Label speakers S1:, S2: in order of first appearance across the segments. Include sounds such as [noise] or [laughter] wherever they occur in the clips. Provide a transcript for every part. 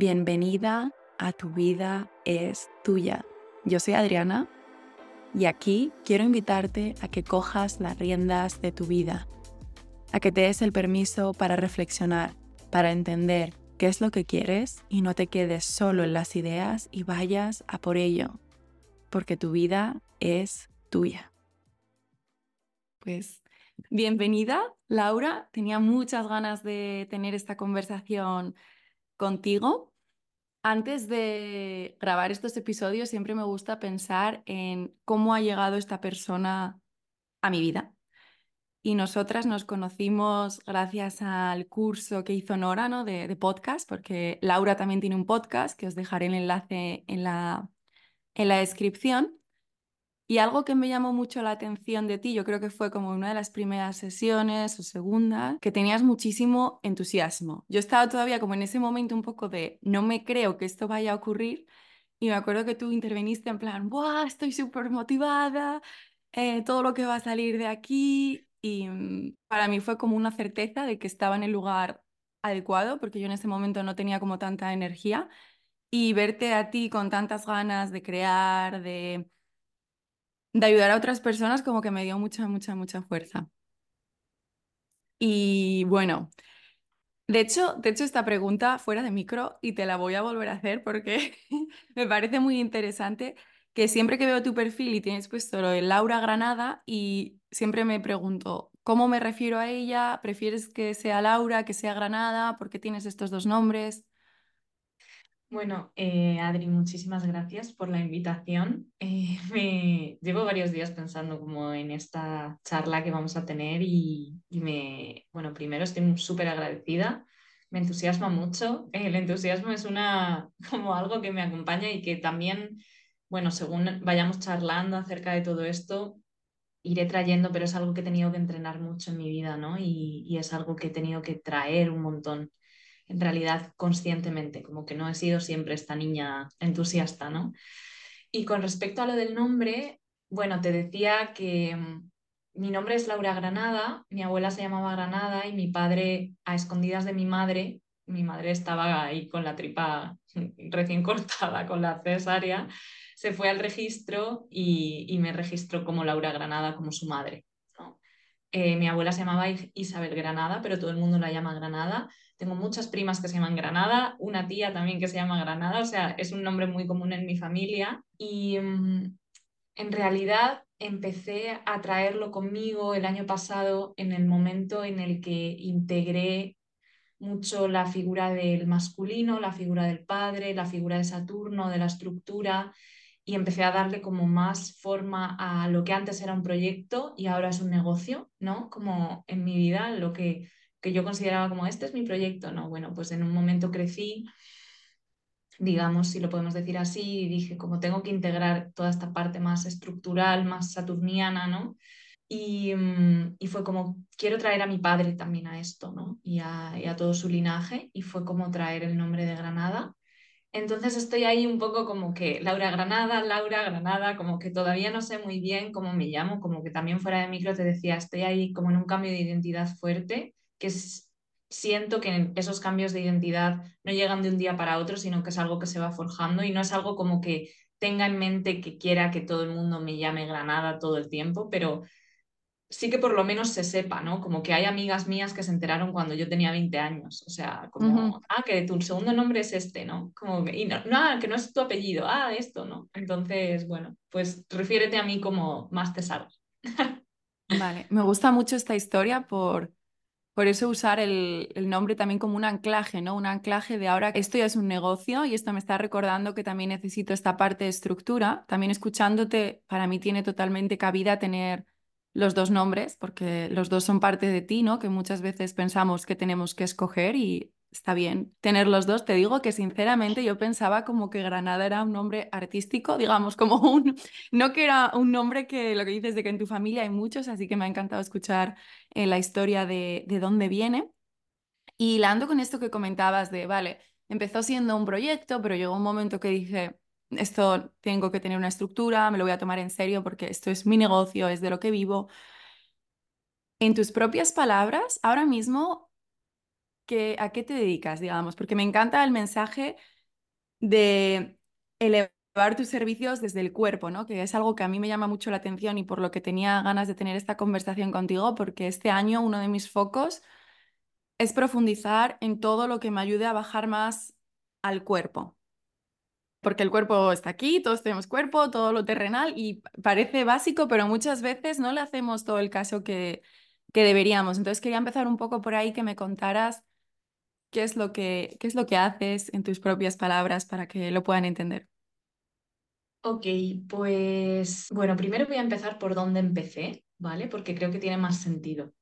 S1: Bienvenida a Tu vida es tuya. Yo soy Adriana y aquí quiero invitarte a que cojas las riendas de tu vida, a que te des el permiso para reflexionar, para entender qué es lo que quieres y no te quedes solo en las ideas y vayas a por ello, porque tu vida es tuya. Pues bienvenida, Laura. Tenía muchas ganas de tener esta conversación contigo. Antes de grabar estos episodios siempre me gusta pensar en cómo ha llegado esta persona a mi vida. Y nosotras nos conocimos gracias al curso que hizo Nora ¿no? de, de podcast, porque Laura también tiene un podcast que os dejaré el enlace en la, en la descripción. Y algo que me llamó mucho la atención de ti, yo creo que fue como una de las primeras sesiones o segunda, que tenías muchísimo entusiasmo. Yo estaba todavía como en ese momento un poco de no me creo que esto vaya a ocurrir y me acuerdo que tú interveniste en plan, ¡buah! Estoy súper motivada, eh, todo lo que va a salir de aquí. Y mm, para mí fue como una certeza de que estaba en el lugar adecuado, porque yo en ese momento no tenía como tanta energía. Y verte a ti con tantas ganas de crear, de de ayudar a otras personas como que me dio mucha, mucha, mucha fuerza. Y bueno, de hecho, de hecho esta pregunta fuera de micro y te la voy a volver a hacer porque [laughs] me parece muy interesante que siempre que veo tu perfil y tienes puesto lo de Laura Granada y siempre me pregunto, ¿cómo me refiero a ella? ¿Prefieres que sea Laura, que sea Granada? ¿Por qué tienes estos dos nombres?
S2: Bueno, eh, Adri, muchísimas gracias por la invitación. Eh, [laughs] me llevo varios días pensando como en esta charla que vamos a tener y, me, bueno, primero estoy súper agradecida, me entusiasma mucho. [laughs] El entusiasmo es una, [laughs] como algo que me acompaña y que también, bueno, según vayamos charlando acerca de todo esto, iré trayendo, pero es algo que he tenido que entrenar mucho en mi vida, ¿no? Y, y es algo que he tenido que traer un montón en realidad conscientemente, como que no he sido siempre esta niña entusiasta, ¿no? Y con respecto a lo del nombre, bueno, te decía que mm, mi nombre es Laura Granada, mi abuela se llamaba Granada y mi padre, a escondidas de mi madre, mi madre estaba ahí con la tripa [laughs] recién cortada, con la cesárea, se fue al registro y, me registró como Laura Granada, como su madre. Eh, mi abuela se llamaba Isabel Granada, pero todo el mundo la llama Granada. Tengo muchas primas que se llaman Granada, una tía también que se llama Granada, o sea, es un nombre muy común en mi familia. Y mm, en realidad empecé a traerlo conmigo el año pasado en el momento en el que integré mucho la figura del masculino, la figura del padre, la figura de Saturno, de la estructura, y empecé a darle como más forma a lo que antes era un proyecto y ahora es un negocio, ¿no? Como en mi vida, lo que que yo consideraba como este es mi proyecto, no, bueno, pues en un momento crecí, digamos, si lo podemos decir así, y dije, como tengo que integrar toda esta parte más estructural, más saturniana, ¿no? Y, mm, y fue como, quiero traer a mi padre también a esto, ¿no? Y a, y a todo su linaje, y fue como traer el nombre de Granada. Entonces estoy ahí un poco como que Laura Granada, Laura Granada, como que todavía no sé muy bien cómo me llamo, como que también fuera de micro te decía, estoy ahí como en un cambio de identidad fuerte que siento que esos cambios de identidad no llegan de un día para otro, sino que es algo que se va forjando y no es algo como que tenga en mente que quiera que todo el mundo me llame Granada todo el tiempo, pero sí que por lo menos se sepa, ¿no? Como que hay amigas mías que se enteraron cuando yo tenía 20 años, o sea, como, ah, que tu segundo nombre es este, ¿no? Como que, y no, no, ah, que no es tu apellido, ah, esto, ¿no? Entonces, bueno, pues refiérete a mí como más te salga. [laughs]
S1: Vale, me gusta mucho esta historia por por eso usar el, nombre también como un anclaje, ¿no? Un anclaje de ahora esto ya es un negocio y esto me está recordando que también necesito esta parte de estructura. También escuchándote, para mí tiene totalmente cabida tener los dos nombres, porque los dos son parte de ti, ¿no? Que muchas veces pensamos que tenemos que escoger y está bien tener los dos. Te digo que sinceramente yo pensaba como que Granada era un nombre artístico, digamos, como un, no que era un nombre que lo que dices de que en tu familia hay muchos, así que me ha encantado escuchar eh, la historia de, de dónde viene. Y hilando con esto que comentabas de, vale, empezó siendo un proyecto, pero llegó un momento que dije, esto tengo que tener una estructura, me lo voy a tomar en serio porque esto es mi negocio, es de lo que vivo. En tus propias palabras, ahora mismo que, a qué te dedicas, digamos, porque me encanta el mensaje de elevar tus servicios desde el cuerpo, ¿no? Que es algo que a mí me llama mucho la atención y por lo que tenía ganas de tener esta conversación contigo, porque este año uno de mis focos es profundizar en todo lo que me ayude a bajar más al cuerpo. Porque el cuerpo está aquí, todos tenemos cuerpo, todo lo terrenal y parece básico, pero muchas veces no le hacemos todo el caso que, que deberíamos. Entonces quería empezar un poco por ahí que me contaras qué es lo que, qué es lo que haces en tus propias palabras para que lo puedan entender.
S2: Ok, pues bueno, primero voy a empezar por dónde empecé, ¿vale? Porque creo que tiene más sentido.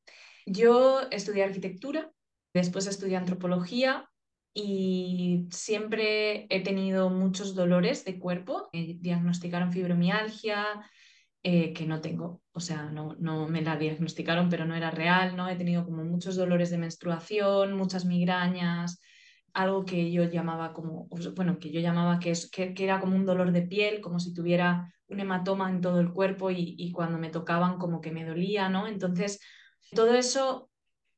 S2: Yo estudié arquitectura, después estudié antropología y siempre he tenido muchos dolores de cuerpo. Diagnosticaron fibromialgia, eh, que no tengo, o sea, no, no me la diagnosticaron, pero no era real, ¿no? He tenido como muchos dolores de menstruación, muchas migrañas, algo que yo llamaba como, bueno, que yo llamaba que, es, que, era como un dolor de piel, como si tuviera un hematoma en todo el cuerpo y, y cuando me tocaban como que me dolía, ¿no? Entonces, todo eso,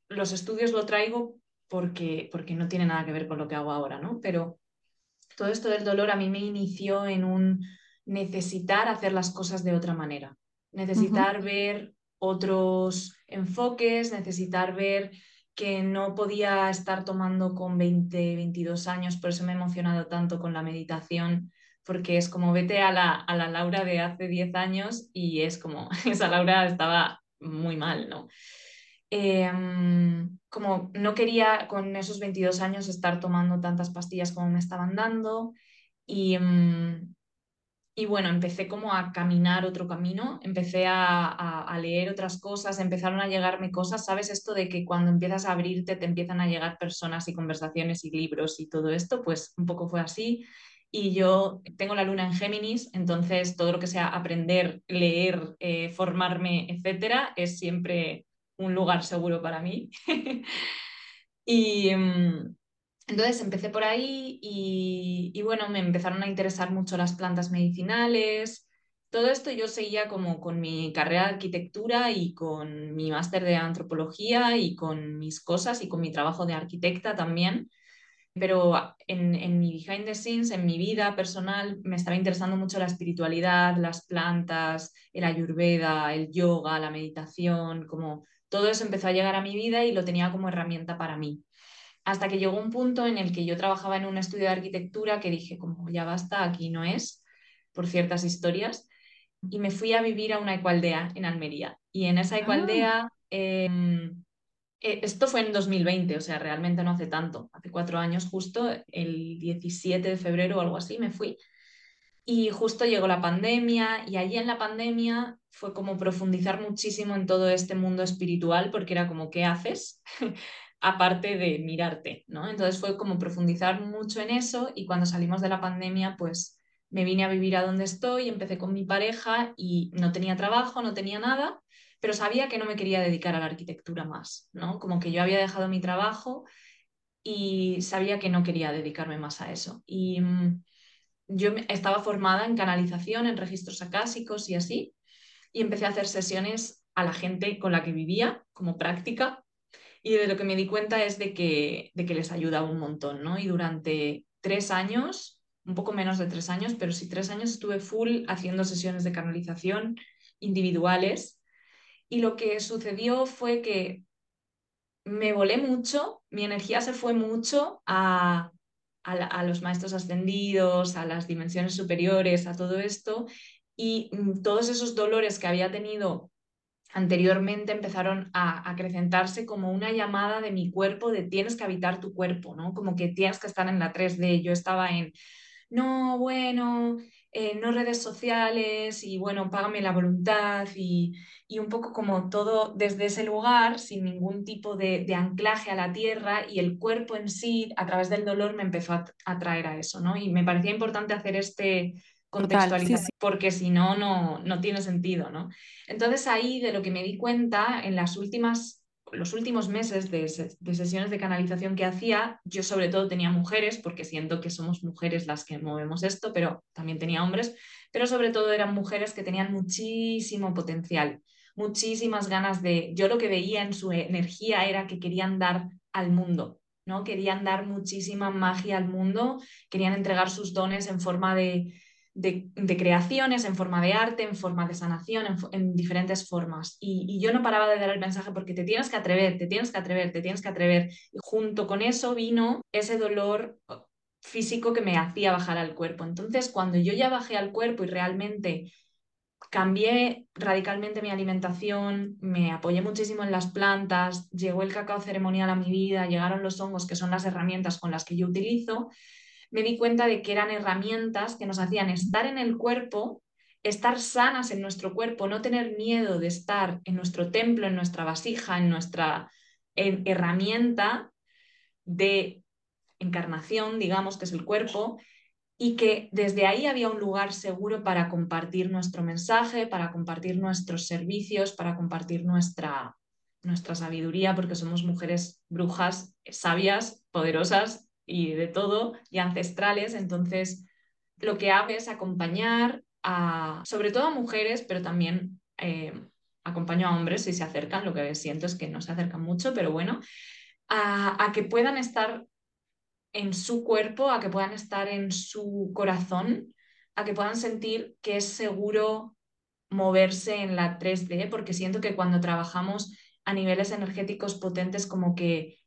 S2: los estudios lo traigo porque, porque no tiene nada que ver con lo que hago ahora, ¿no? Pero todo esto del dolor a mí me inició en un necesitar hacer las cosas de otra manera, necesitar ver otros enfoques, necesitar ver que no podía estar tomando con 20, 22 años, por eso me he emocionado tanto con la meditación, porque es como vete a la, a la Laura de hace 10 años y es como, [laughs] esa Laura estaba muy mal, ¿no? Em, como no quería con esos 22 años estar tomando tantas pastillas como me estaban dando y, em, y bueno, empecé como a caminar otro camino, empecé a, leer otras cosas, empezaron a llegarme cosas, ¿sabes? Esto de que cuando empiezas a abrirte te empiezan a llegar personas y conversaciones y libros y todo esto, pues un poco fue así. Y yo tengo la luna en Géminis, entonces todo lo que sea aprender, leer, eh, formarme, etcétera, es siempre un lugar seguro para mí. [laughs] y, mm, entonces empecé por ahí y, bueno, me empezaron a interesar mucho las plantas medicinales. Todo esto yo seguía como con mi carrera de arquitectura y con mi máster de antropología y con mis cosas y con mi trabajo de arquitecta también. Pero en, en mi behind the scenes, en mi vida personal, me estaba interesando mucho la espiritualidad, las plantas, el ayurveda, el yoga, la meditación, como todo eso empezó a llegar a mi vida y lo tenía como herramienta para mí hasta que llegó un punto en el que yo trabajaba en un estudio de arquitectura que dije, como ya basta, aquí no es, por ciertas historias, y me fui a vivir a una ecualdea en Almería. Y en esa ecualdea, ah. em, eh, esto fue en 2020, o sea, realmente no hace tanto, hace cuatro años justo, el 17 de febrero o algo así, me fui. Y justo llegó la pandemia y allí en la pandemia fue como profundizar muchísimo en todo este mundo espiritual porque era como, ¿qué haces? [laughs] aparte de mirarte, ¿no? Entonces fue como profundizar mucho en eso y cuando salimos de la pandemia, pues me vine a vivir a donde estoy, empecé con mi pareja y no tenía trabajo, no tenía nada, pero sabía que no me quería dedicar a la arquitectura más, ¿no? Como que yo había dejado mi trabajo y sabía que no quería dedicarme más a eso. Y mm, yo estaba formada en canalización, en registros acásicos y así, y empecé a hacer sesiones a la gente con la que vivía como práctica y de lo que me di cuenta es de que, de que les ayudaba un montón, ¿no? Y durante tres años, un poco menos de tres años, pero sí tres años estuve full haciendo sesiones de canalización individuales. Y lo que sucedió fue que me volé mucho, mi energía se fue mucho a, a, a los maestros ascendidos, a las dimensiones superiores, a todo esto. Y mm, todos esos dolores que había tenido anteriormente empezaron a acrecentarse como una llamada de mi cuerpo de tienes que habitar tu cuerpo, ¿no? Como que tienes que estar en la 3D. Yo estaba en, no, bueno, eh, no redes sociales y bueno, págame la voluntad y, y, un poco como todo desde ese lugar, sin ningún tipo de, de, anclaje a la tierra y el cuerpo en sí, a través del dolor, me empezó a atraer a eso, ¿no? Y me parecía importante hacer este contextualizar, porque si no, no tiene sentido, ¿no? Entonces ahí de lo que me di cuenta en las últimas, los últimos meses de, sesiones de canalización que hacía, yo sobre todo tenía mujeres, porque siento que somos mujeres las que movemos esto, pero también tenía hombres, pero sobre todo eran mujeres que tenían muchísimo potencial, muchísimas ganas de, yo lo que veía en su energía era que querían dar al mundo, ¿no? Querían dar muchísima magia al mundo, querían entregar sus dones en forma de, de, creaciones, en forma de arte, en forma de sanación, en, diferentes formas. Y, yo no paraba de dar el mensaje porque te tienes que atrever, te tienes que atrever, te tienes que atrever. Junto con eso vino ese dolor físico que me hacía bajar al cuerpo. Entonces, cuando yo ya bajé al cuerpo y realmente cambié radicalmente mi alimentación, me apoyé muchísimo en las plantas, llegó el cacao ceremonial a mi vida, llegaron los hongos, que son las herramientas con las que yo utilizo, me di cuenta de que eran herramientas que nos hacían estar en el cuerpo, estar sanas en nuestro cuerpo, no tener miedo de estar en nuestro templo, en nuestra vasija, en nuestra herramienta de encarnación, digamos, que es el cuerpo, y que desde ahí había un lugar seguro para compartir nuestro mensaje, para compartir nuestros servicios, para compartir nuestra, nuestra sabiduría, porque somos mujeres brujas, sabias, poderosas y de todo, y ancestrales. Entonces, lo que hago es acompañar a, sobre todo a mujeres, pero también eh, acompaño a hombres si se acercan, lo que siento es que no se acercan mucho, pero bueno, a, a que puedan estar en su cuerpo, a que puedan estar en su corazón, a que puedan sentir que es seguro moverse en la 3D, porque siento que cuando trabajamos a niveles energéticos potentes, como que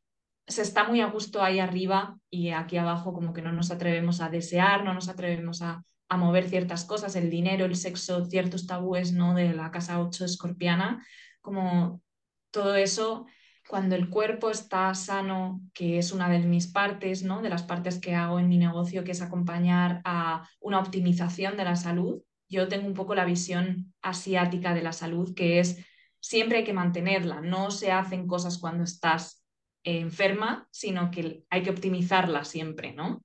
S2: se está muy a gusto ahí arriba y aquí abajo como que no nos atrevemos a desear, no nos atrevemos a, mover ciertas cosas, el dinero, el sexo, ciertos tabúes ¿no? de la casa 8 escorpiana, como todo eso, cuando el cuerpo está sano, que es una de mis partes, ¿no? de las partes que hago en mi negocio, que es acompañar a una optimización de la salud, yo tengo un poco la visión asiática de la salud, que es siempre hay que mantenerla, no se hacen cosas cuando estás enferma, sino que hay que optimizarla siempre, ¿no?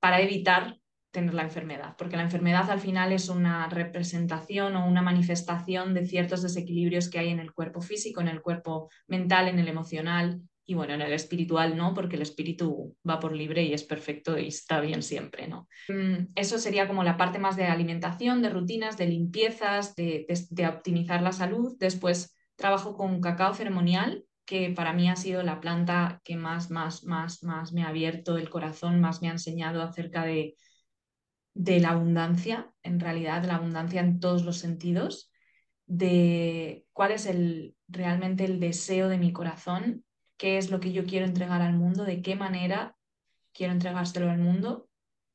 S2: Para evitar tener la enfermedad, porque la enfermedad al final es una representación o una manifestación de ciertos desequilibrios que hay en el cuerpo físico, en el cuerpo mental, en el emocional y bueno, en el espiritual no, porque el espíritu va por libre y es perfecto y está bien siempre, ¿no? Mm, eso sería como la parte más de alimentación, de rutinas, de limpiezas, de, de optimizar la salud. Después trabajo con cacao ceremonial, que para mí ha sido la planta que más, más, más, más me ha abierto el corazón, más me ha enseñado acerca de, de la abundancia, en realidad, la abundancia en todos los sentidos, de cuál es el, realmente el deseo de mi corazón, qué es lo que yo quiero entregar al mundo, de qué manera quiero entregárselo al mundo.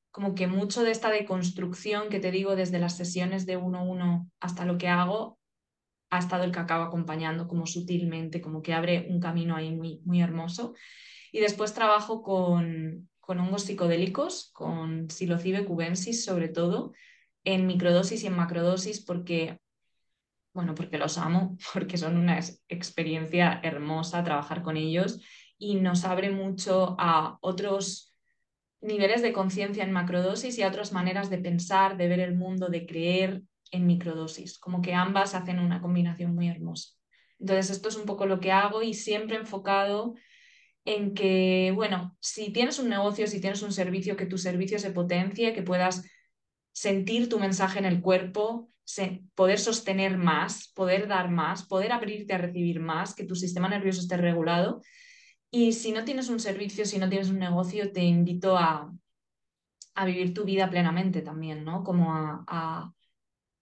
S2: Como que mucho de esta deconstrucción que te digo desde las sesiones de uno a uno hasta lo que hago, ha estado el cacao acompañando como sutilmente, como que abre un camino ahí muy, muy hermoso. Y después trabajo con, con hongos psicodélicos, con psilocibe cubensis sobre todo, en microdosis y en macrodosis porque, bueno, porque los amo, [laughs] porque son una experiencia hermosa trabajar con ellos y nos abre mucho a otros niveles de conciencia en macrodosis y a otras maneras de pensar, de ver el mundo, de creer, en microdosis, como que ambas hacen una combinación muy hermosa. Entonces, esto es un poco lo que hago y siempre enfocado en que, bueno, si tienes un negocio, si tienes un servicio, que tu servicio se potencie, que puedas sentir tu mensaje en el cuerpo, poder sostener más, poder dar más, poder abrirte a recibir más, que tu sistema nervioso esté regulado. Y si no tienes un servicio, si no tienes un negocio, te invito a, a vivir tu vida plenamente también, ¿no? Como a a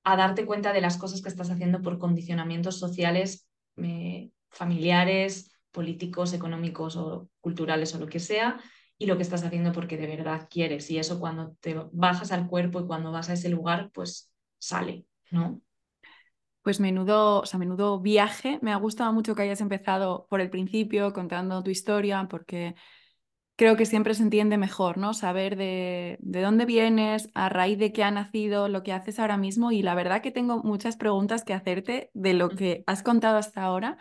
S2: darte cuenta de las cosas que estás haciendo por condicionamientos sociales, eh, familiares, políticos, económicos o culturales o lo que sea, y lo que estás haciendo porque de verdad quieres. Y eso cuando te bajas al cuerpo y cuando vas a ese lugar, pues sale, ¿no?
S1: Pues menudo, o sea, menudo viaje. Me ha gustado mucho que hayas empezado por el principio contando tu historia, porque creo que siempre se entiende mejor, ¿no? Saber de, dónde vienes, a raíz de qué ha nacido, lo que haces ahora mismo. Y la verdad que tengo muchas preguntas que hacerte de lo que has contado hasta ahora,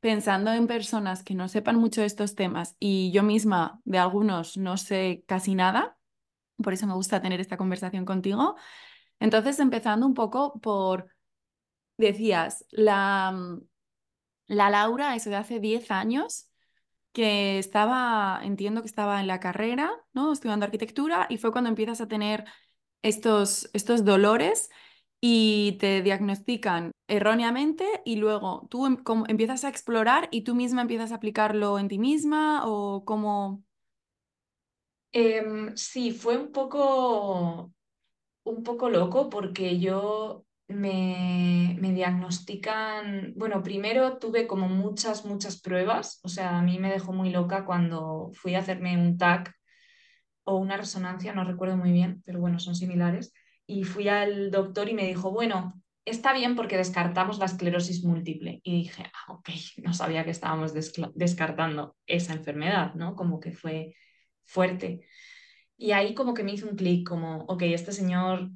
S1: pensando en personas que no sepan mucho de estos temas y yo misma de algunos no sé casi nada. Por eso me gusta tener esta conversación contigo. Entonces, empezando un poco por, decías, la, la Laura, eso de hace 10 años, que estaba, entiendo que estaba en la carrera, ¿no? Estudiando arquitectura y fue cuando empiezas a tener estos, estos dolores y te diagnostican erróneamente y luego tú em, empiezas a explorar y tú misma empiezas a aplicarlo en ti misma o cómo,
S2: Em, sí, fue un poco, un poco loco porque yo me, me diagnostican, bueno, primero tuve como muchas, muchas pruebas, o sea, a mí me dejó muy loca cuando fui a hacerme un TAC o una resonancia, no recuerdo muy bien, pero bueno, son similares, y fui al doctor y me dijo, bueno, está bien porque descartamos la esclerosis múltiple. Y dije, ah, ok, no sabía que estábamos descartando esa enfermedad, ¿no? Como que fue fuerte. Y ahí como que me hizo un clic, como, ok, este señor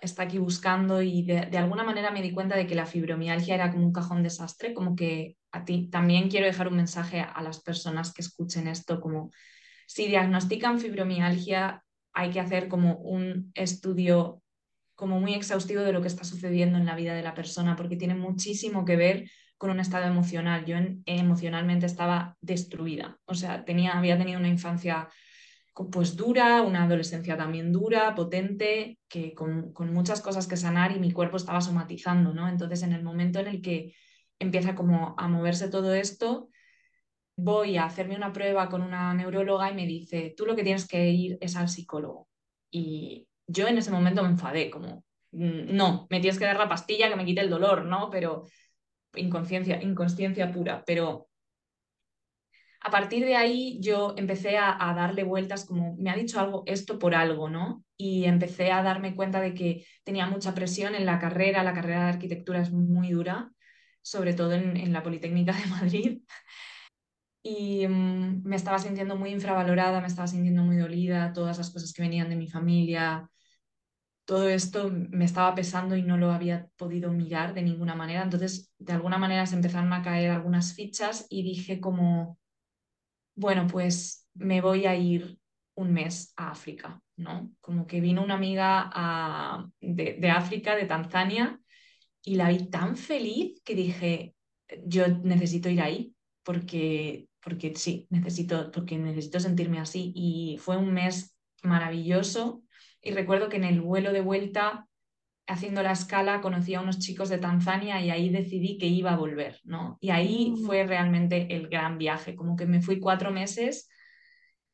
S2: está aquí buscando y de, alguna manera me di cuenta de que la fibromialgia era como un cajón desastre, como que a ti también quiero dejar un mensaje a las personas que escuchen esto, como si diagnostican fibromialgia hay que hacer como un estudio como muy exhaustivo de lo que está sucediendo en la vida de la persona, porque tiene muchísimo que ver con un estado emocional. Yo emocionalmente estaba destruida, o sea, tenía, había tenido una infancia pues dura, una adolescencia también dura, potente, que con, con, muchas cosas que sanar y mi cuerpo estaba somatizando, ¿no? Entonces, en el momento en el que empieza como a moverse todo esto, voy a hacerme una prueba con una neuróloga y me dice, tú lo que tienes que ir es al psicólogo. Y yo en ese momento me enfadé, como, mm, no, me tienes que dar la pastilla que me quite el dolor, ¿no? Pero inconsciencia, inconsciencia pura, pero a partir de ahí yo empecé a, darle vueltas como, me ha dicho algo, esto por algo, ¿no? Y empecé a darme cuenta de que tenía mucha presión en la carrera, la carrera de arquitectura es muy dura, sobre todo en, la Politécnica de Madrid. Y mmm, me estaba sintiendo muy infravalorada, me estaba sintiendo muy dolida, todas las cosas que venían de mi familia, todo esto me estaba pesando y no lo había podido mirar de ninguna manera. Entonces, de alguna manera se empezaron a caer algunas fichas y dije como, bueno, pues me voy a ir un mes a África, ¿no? Como que vino una amiga de, de, África, de Tanzania, y la vi tan feliz que dije, yo necesito ir ahí, porque, porque sí, necesito, porque necesito sentirme así. Y fue un mes maravilloso. Y recuerdo que en el vuelo de vuelta, haciendo la escala, conocí a unos chicos de Tanzania y ahí decidí que iba a volver, ¿no? Y ahí
S1: Mm.
S2: fue realmente el gran viaje, como que me fui cuatro meses,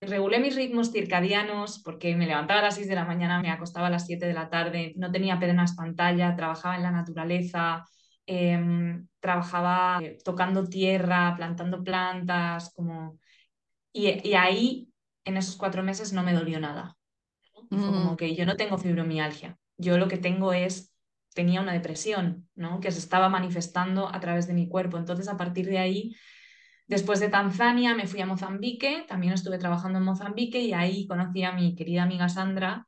S2: regulé mis ritmos circadianos porque me levantaba a las 6 de la mañana, me acostaba a las 7 de la tarde, no tenía apenas pantalla, trabajaba en la naturaleza, eh, trabajaba tocando tierra, plantando plantas, como... Y, y ahí, en esos cuatro meses, no me dolió nada. Fue como
S1: Mm.
S2: que yo no tengo fibromialgia, yo lo que tengo es, tenía una depresión, ¿no? Que se estaba manifestando a través de mi cuerpo. Entonces, a partir de ahí, después de Tanzania, me fui a Mozambique, también estuve trabajando en Mozambique y ahí conocí a mi querida amiga Sandra,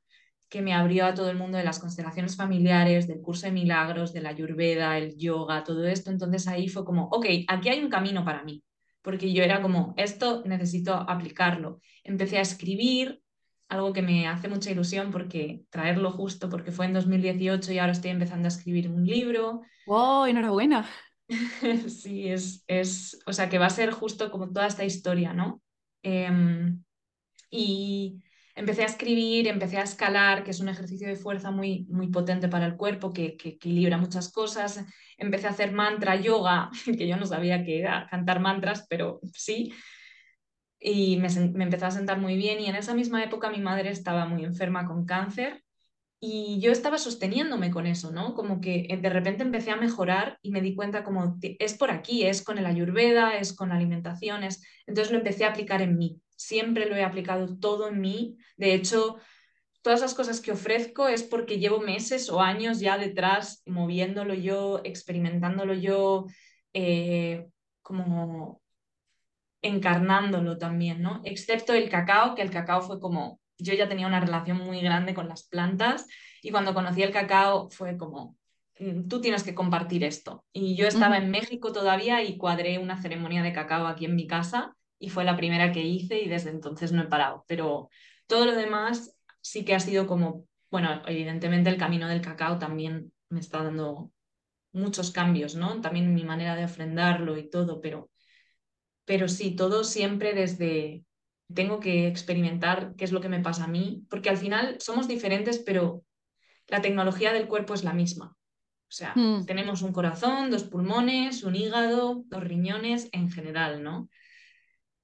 S2: que me abrió a todo el mundo de las constelaciones familiares, del curso de milagros, de la ayurveda, el yoga, todo esto. Entonces ahí fue como, ok, aquí hay un camino para mí, porque yo era como, esto necesito aplicarlo. Empecé a escribir, algo que me hace mucha ilusión porque traerlo justo, porque fue en 2018 y ahora estoy empezando a escribir un libro.
S1: ¡Wow! Enhorabuena. [laughs]
S2: sí, es, es, o sea, que va a ser justo como toda esta historia, ¿no? Eh, y empecé a escribir, empecé a escalar, que es un ejercicio de fuerza muy, muy potente para el cuerpo, que, que equilibra muchas cosas. Empecé a hacer mantra, yoga, [laughs] que yo no sabía que era cantar mantras, pero sí. Y me, me empezó a sentar muy bien y en esa misma época mi madre estaba muy enferma con cáncer y yo estaba sosteniéndome con eso, ¿no? Como que de repente empecé a mejorar y me di cuenta como es por aquí, es con el ayurveda, es con la alimentación, es... entonces lo empecé a aplicar en mí. Siempre lo he aplicado todo en mí. De hecho, todas las cosas que ofrezco es porque llevo meses o años ya detrás moviéndolo yo, experimentándolo yo, eh, como encarnándolo también, ¿no? Excepto el cacao, que el cacao fue como, yo ya tenía una relación muy grande con las plantas y cuando conocí el cacao fue como, "Mm, tú tienes que compartir esto. Y yo estaba en México todavía y cuadré una ceremonia de cacao aquí en mi casa y fue la primera que hice y desde entonces no he parado. Pero todo lo demás sí que ha sido como, bueno, evidentemente el camino del cacao también me está dando muchos cambios, ¿no? También mi manera de ofrendarlo y todo, pero pero sí, todo siempre desde tengo que experimentar qué es lo que me pasa a mí, porque al final somos diferentes, pero la tecnología del cuerpo es la misma. O sea,
S1: Mm.
S2: tenemos un corazón, dos pulmones, un hígado, dos riñones en general, ¿no?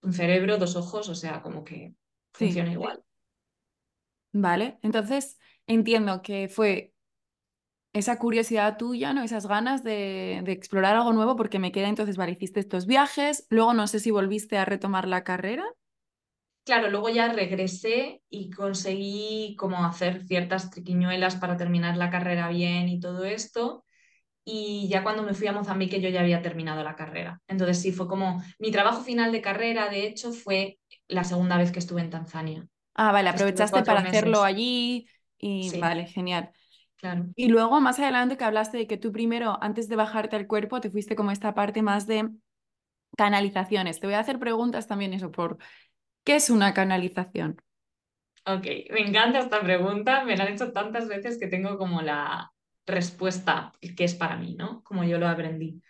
S2: Un cerebro, dos ojos, o sea, como que
S1: Sí.
S2: funciona igual.
S1: Vale, entonces entiendo que fue esa curiosidad tuya, ¿no? Esas ganas de, de explorar algo nuevo, porque me queda entonces, vale, hiciste estos viajes, luego no sé si volviste a retomar la carrera.
S2: Claro, luego ya regresé y conseguí como hacer ciertas triquiñuelas para terminar la carrera bien y todo esto. Y ya cuando me fui a Mozambique yo ya había terminado la carrera. Entonces sí, fue como mi trabajo final de carrera, de hecho, fue la segunda vez que estuve en Tanzania.
S1: Ah, vale, aprovechaste para hacerlo allí y
S2: Sí,
S1: vale, genial.
S2: Claro.
S1: Y luego más adelante que hablaste de que tú primero, antes de bajarte al cuerpo, te fuiste como esta parte más de canalizaciones. Te voy a hacer preguntas también eso por ¿qué es una canalización?
S2: Ok, me encanta esta pregunta. Me la han hecho tantas veces que tengo como la respuesta que es para mí, ¿no? Como yo lo aprendí.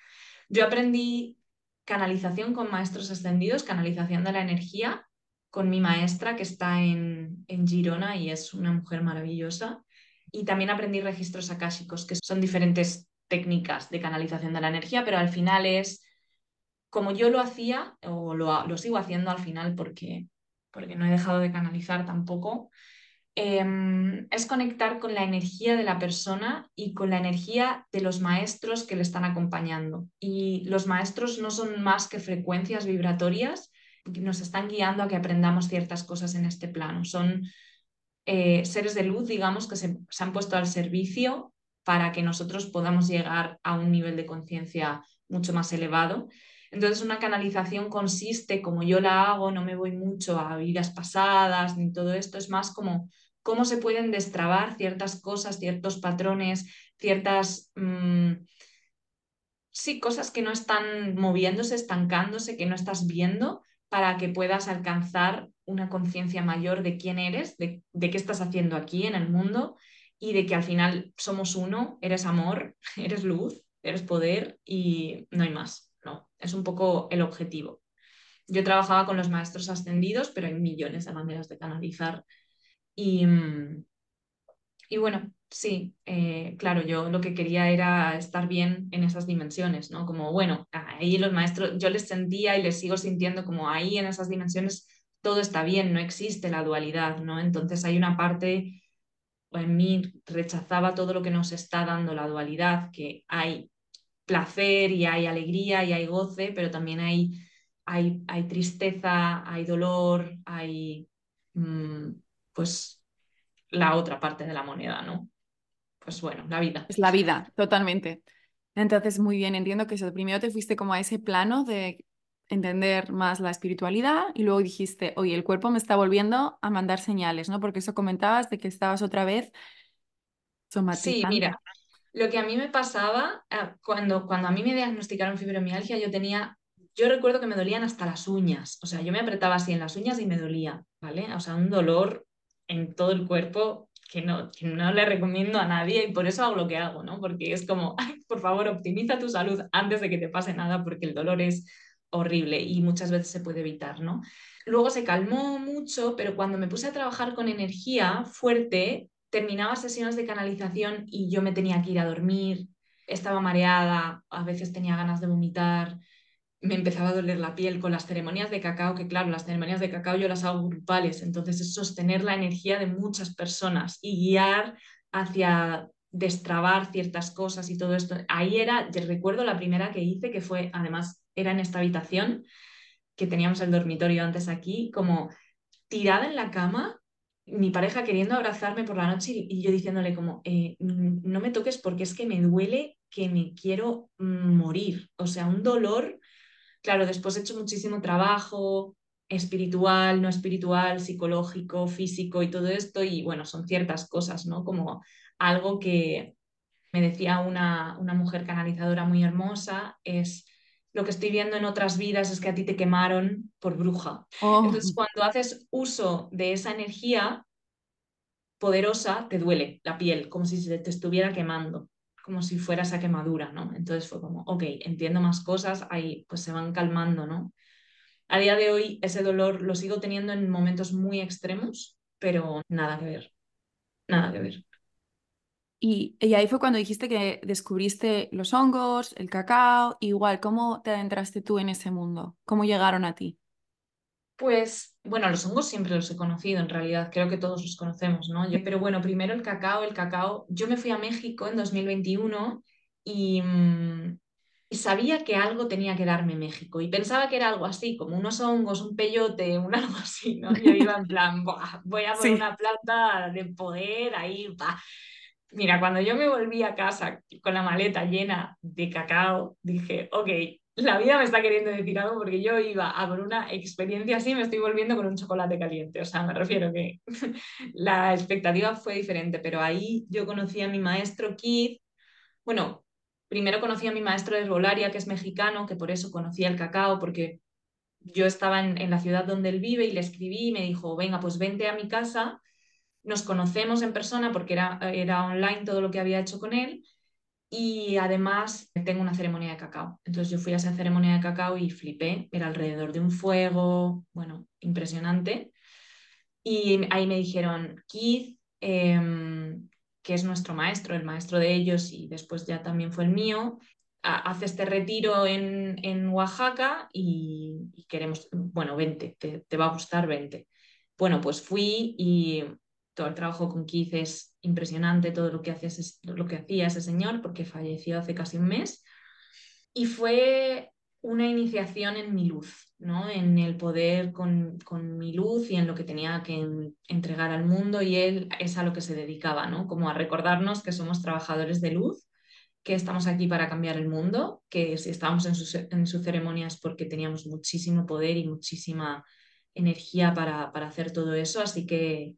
S2: Yo aprendí canalización con maestros ascendidos, canalización de la energía, con mi maestra que está en, en Girona y es una mujer maravillosa. Y también aprendí registros akáshicos, que son diferentes técnicas de canalización de la energía, pero al final es como yo lo hacía, o lo, lo sigo haciendo al final porque, porque no he dejado de canalizar tampoco, em, es conectar con la energía de la persona y con la energía de los maestros que le están acompañando. Y los maestros no son más que frecuencias vibratorias que nos están guiando a que aprendamos ciertas cosas en este plano. Son eh, seres de luz, digamos, que se, se han puesto al servicio para que nosotros podamos llegar a un nivel de conciencia mucho más elevado. Entonces, una canalización consiste, como yo la hago, no me voy mucho a vidas pasadas ni todo esto, es más como cómo se pueden destrabar ciertas cosas, ciertos patrones, ciertas, mmm, sí, cosas que no están moviéndose, estancándose, que no estás viendo, para que puedas alcanzar una conciencia mayor de quién eres, de, qué estás haciendo aquí en el mundo y de que al final somos uno, eres amor, [laughs] eres luz, eres poder y no hay más. No, es un poco el objetivo. Yo trabajaba con los maestros ascendidos, pero hay millones de maneras de canalizar. Y, y bueno, sí, eh, claro, yo lo que quería era estar bien en esas dimensiones, ¿no? Como, bueno, ahí los maestros, yo les sentía y les sigo sintiendo como ahí en esas dimensiones todo está bien, no existe la dualidad, ¿no? Entonces hay una parte, en mí rechazaba todo lo que nos está dando la dualidad, que hay placer y hay alegría y hay goce, pero también hay, hay, hay tristeza, hay dolor, hay mmm, pues la otra parte de la moneda, ¿no? Pues bueno, la vida.
S1: Es la vida, totalmente. Entonces, muy bien, entiendo que eso, primero te fuiste como a ese plano de entender más la espiritualidad y luego dijiste, oye, el cuerpo me está volviendo a mandar señales, ¿no? Porque eso comentabas de que estabas otra vez somatizando.
S2: Sí, mira, lo que a mí me pasaba eh, cuando, cuando a mí me diagnosticaron fibromialgia, yo tenía, yo recuerdo que me dolían hasta las uñas, o sea, yo me apretaba así en las uñas y me dolía, ¿vale? O sea, un dolor en todo el cuerpo que no, que no le recomiendo a nadie y por eso hago lo que hago, ¿no? Porque es como, ay, por favor, optimiza tu salud antes de que te pase nada porque el dolor es horrible y muchas veces se puede evitar, ¿no? Luego se calmó mucho, pero cuando me puse a trabajar con energía fuerte, terminaba sesiones de canalización y yo me tenía que ir a dormir, estaba mareada, a veces tenía ganas de vomitar, me empezaba a doler la piel con las ceremonias de cacao, que claro, las ceremonias de cacao yo las hago grupales, entonces es sostener la energía de muchas personas y guiar hacia destrabar ciertas cosas y todo esto. Ahí era, recuerdo la primera que hice, que fue, además, era en esta habitación, que teníamos el dormitorio antes aquí, como tirada en la cama, mi pareja queriendo abrazarme por la noche y yo diciéndole como, eh, no me toques porque es que me duele que me quiero morir. O sea, un dolor claro, después he hecho muchísimo trabajo espiritual, no espiritual, psicológico, físico y todo esto, y bueno, son ciertas cosas, ¿no? Como algo que me decía una, una mujer canalizadora muy hermosa, es lo que estoy viendo en otras vidas es que a ti te quemaron por bruja.
S1: Oh.
S2: Entonces, cuando haces uso de esa energía poderosa, te duele la piel, como si se te estuviera quemando como si fuera esa quemadura, ¿no? Entonces fue como, ok, entiendo más cosas, ahí pues se van calmando, ¿no? A día de hoy ese dolor lo sigo teniendo en momentos muy extremos, pero nada que ver, nada que ver.
S1: Y, y, ahí fue cuando dijiste que descubriste los hongos, el cacao, igual, ¿cómo te adentraste tú en ese mundo? ¿Cómo llegaron a ti?
S2: Pues bueno, los hongos siempre los he conocido, en realidad, creo que todos los conocemos, ¿no? Yo, pero bueno, primero el cacao, el cacao, yo me fui a México en 2021 y, mm, y sabía que algo tenía que darme México y pensaba que era algo así, como unos hongos, un peyote, un [laughs] algo así, ¿no? Yo iba en plan, voy a por una planta de poder ahí, va. Mira, cuando yo me volví a casa con la maleta llena de cacao, dije, ok, la vida me está queriendo decir algo porque yo iba a por una experiencia así me estoy volviendo con un chocolate caliente. O sea, me refiero que [laughs] la expectativa fue diferente, pero ahí yo conocí a mi maestro Keith. Bueno, primero conocí a mi maestro de herbolaria, que es mexicano, que por eso conocía el cacao, porque yo estaba en, en la ciudad donde él vive y le escribí y me dijo, venga, pues vente a mi casa, nos conocemos en persona porque era, era online todo lo que había hecho con él y además tengo una ceremonia de cacao. Entonces yo fui a esa ceremonia de cacao y flipé. Era alrededor de un fuego, bueno, impresionante. Y ahí me dijeron, Keith, em, que es nuestro maestro, el maestro de ellos y después ya también fue el mío, hace este retiro en, en Oaxaca y, queremos, bueno, vente, te, te va a gustar, vente. Bueno, pues fui y todo el trabajo con Keith es impresionante, todo lo que, hace lo que hacía ese señor, porque falleció hace casi un mes. Y fue una iniciación en mi luz, ¿no? en el poder con, con, mi luz y en lo que tenía que entregar al mundo y él es a lo que se dedicaba, ¿no? como a recordarnos que somos trabajadores de luz, que estamos aquí para cambiar el mundo, que si estábamos en su, en su ceremonia es porque teníamos muchísimo poder y muchísima energía para, para hacer todo eso, así que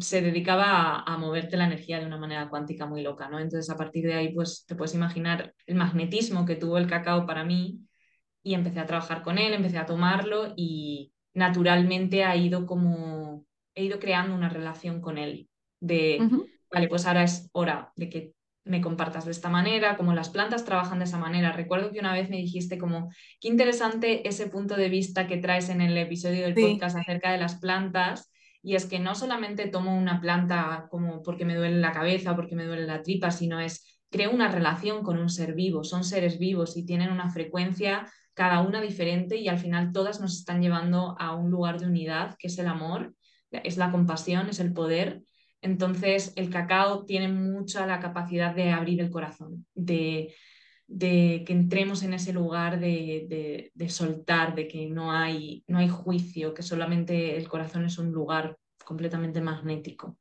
S2: se dedicaba a, moverte la energía de una manera cuántica muy loca, ¿no? Entonces, a partir de ahí, pues te puedes imaginar el magnetismo que tuvo el cacao para mí y empecé a trabajar con él, empecé a tomarlo y naturalmente ha ido como, he ido creando una relación con él de, vale, pues ahora es hora de que me compartas de esta manera, como las plantas trabajan de esa manera. Recuerdo que una vez me dijiste como, qué interesante ese punto de vista que traes en el episodio del podcast acerca de las plantas y es que no solamente tomo una planta como porque me duele la cabeza porque me duele la tripa, sino es creo una relación con un ser vivo, son seres vivos y tienen una frecuencia cada una diferente y al final todas nos están llevando a un lugar de unidad que es el amor, es la compasión, es el poder. Entonces el cacao tiene mucha la capacidad de abrir el corazón, de, de que entremos en ese lugar de, soltar, de que no hay, no hay juicio, que solamente el corazón es un lugar completamente magnético.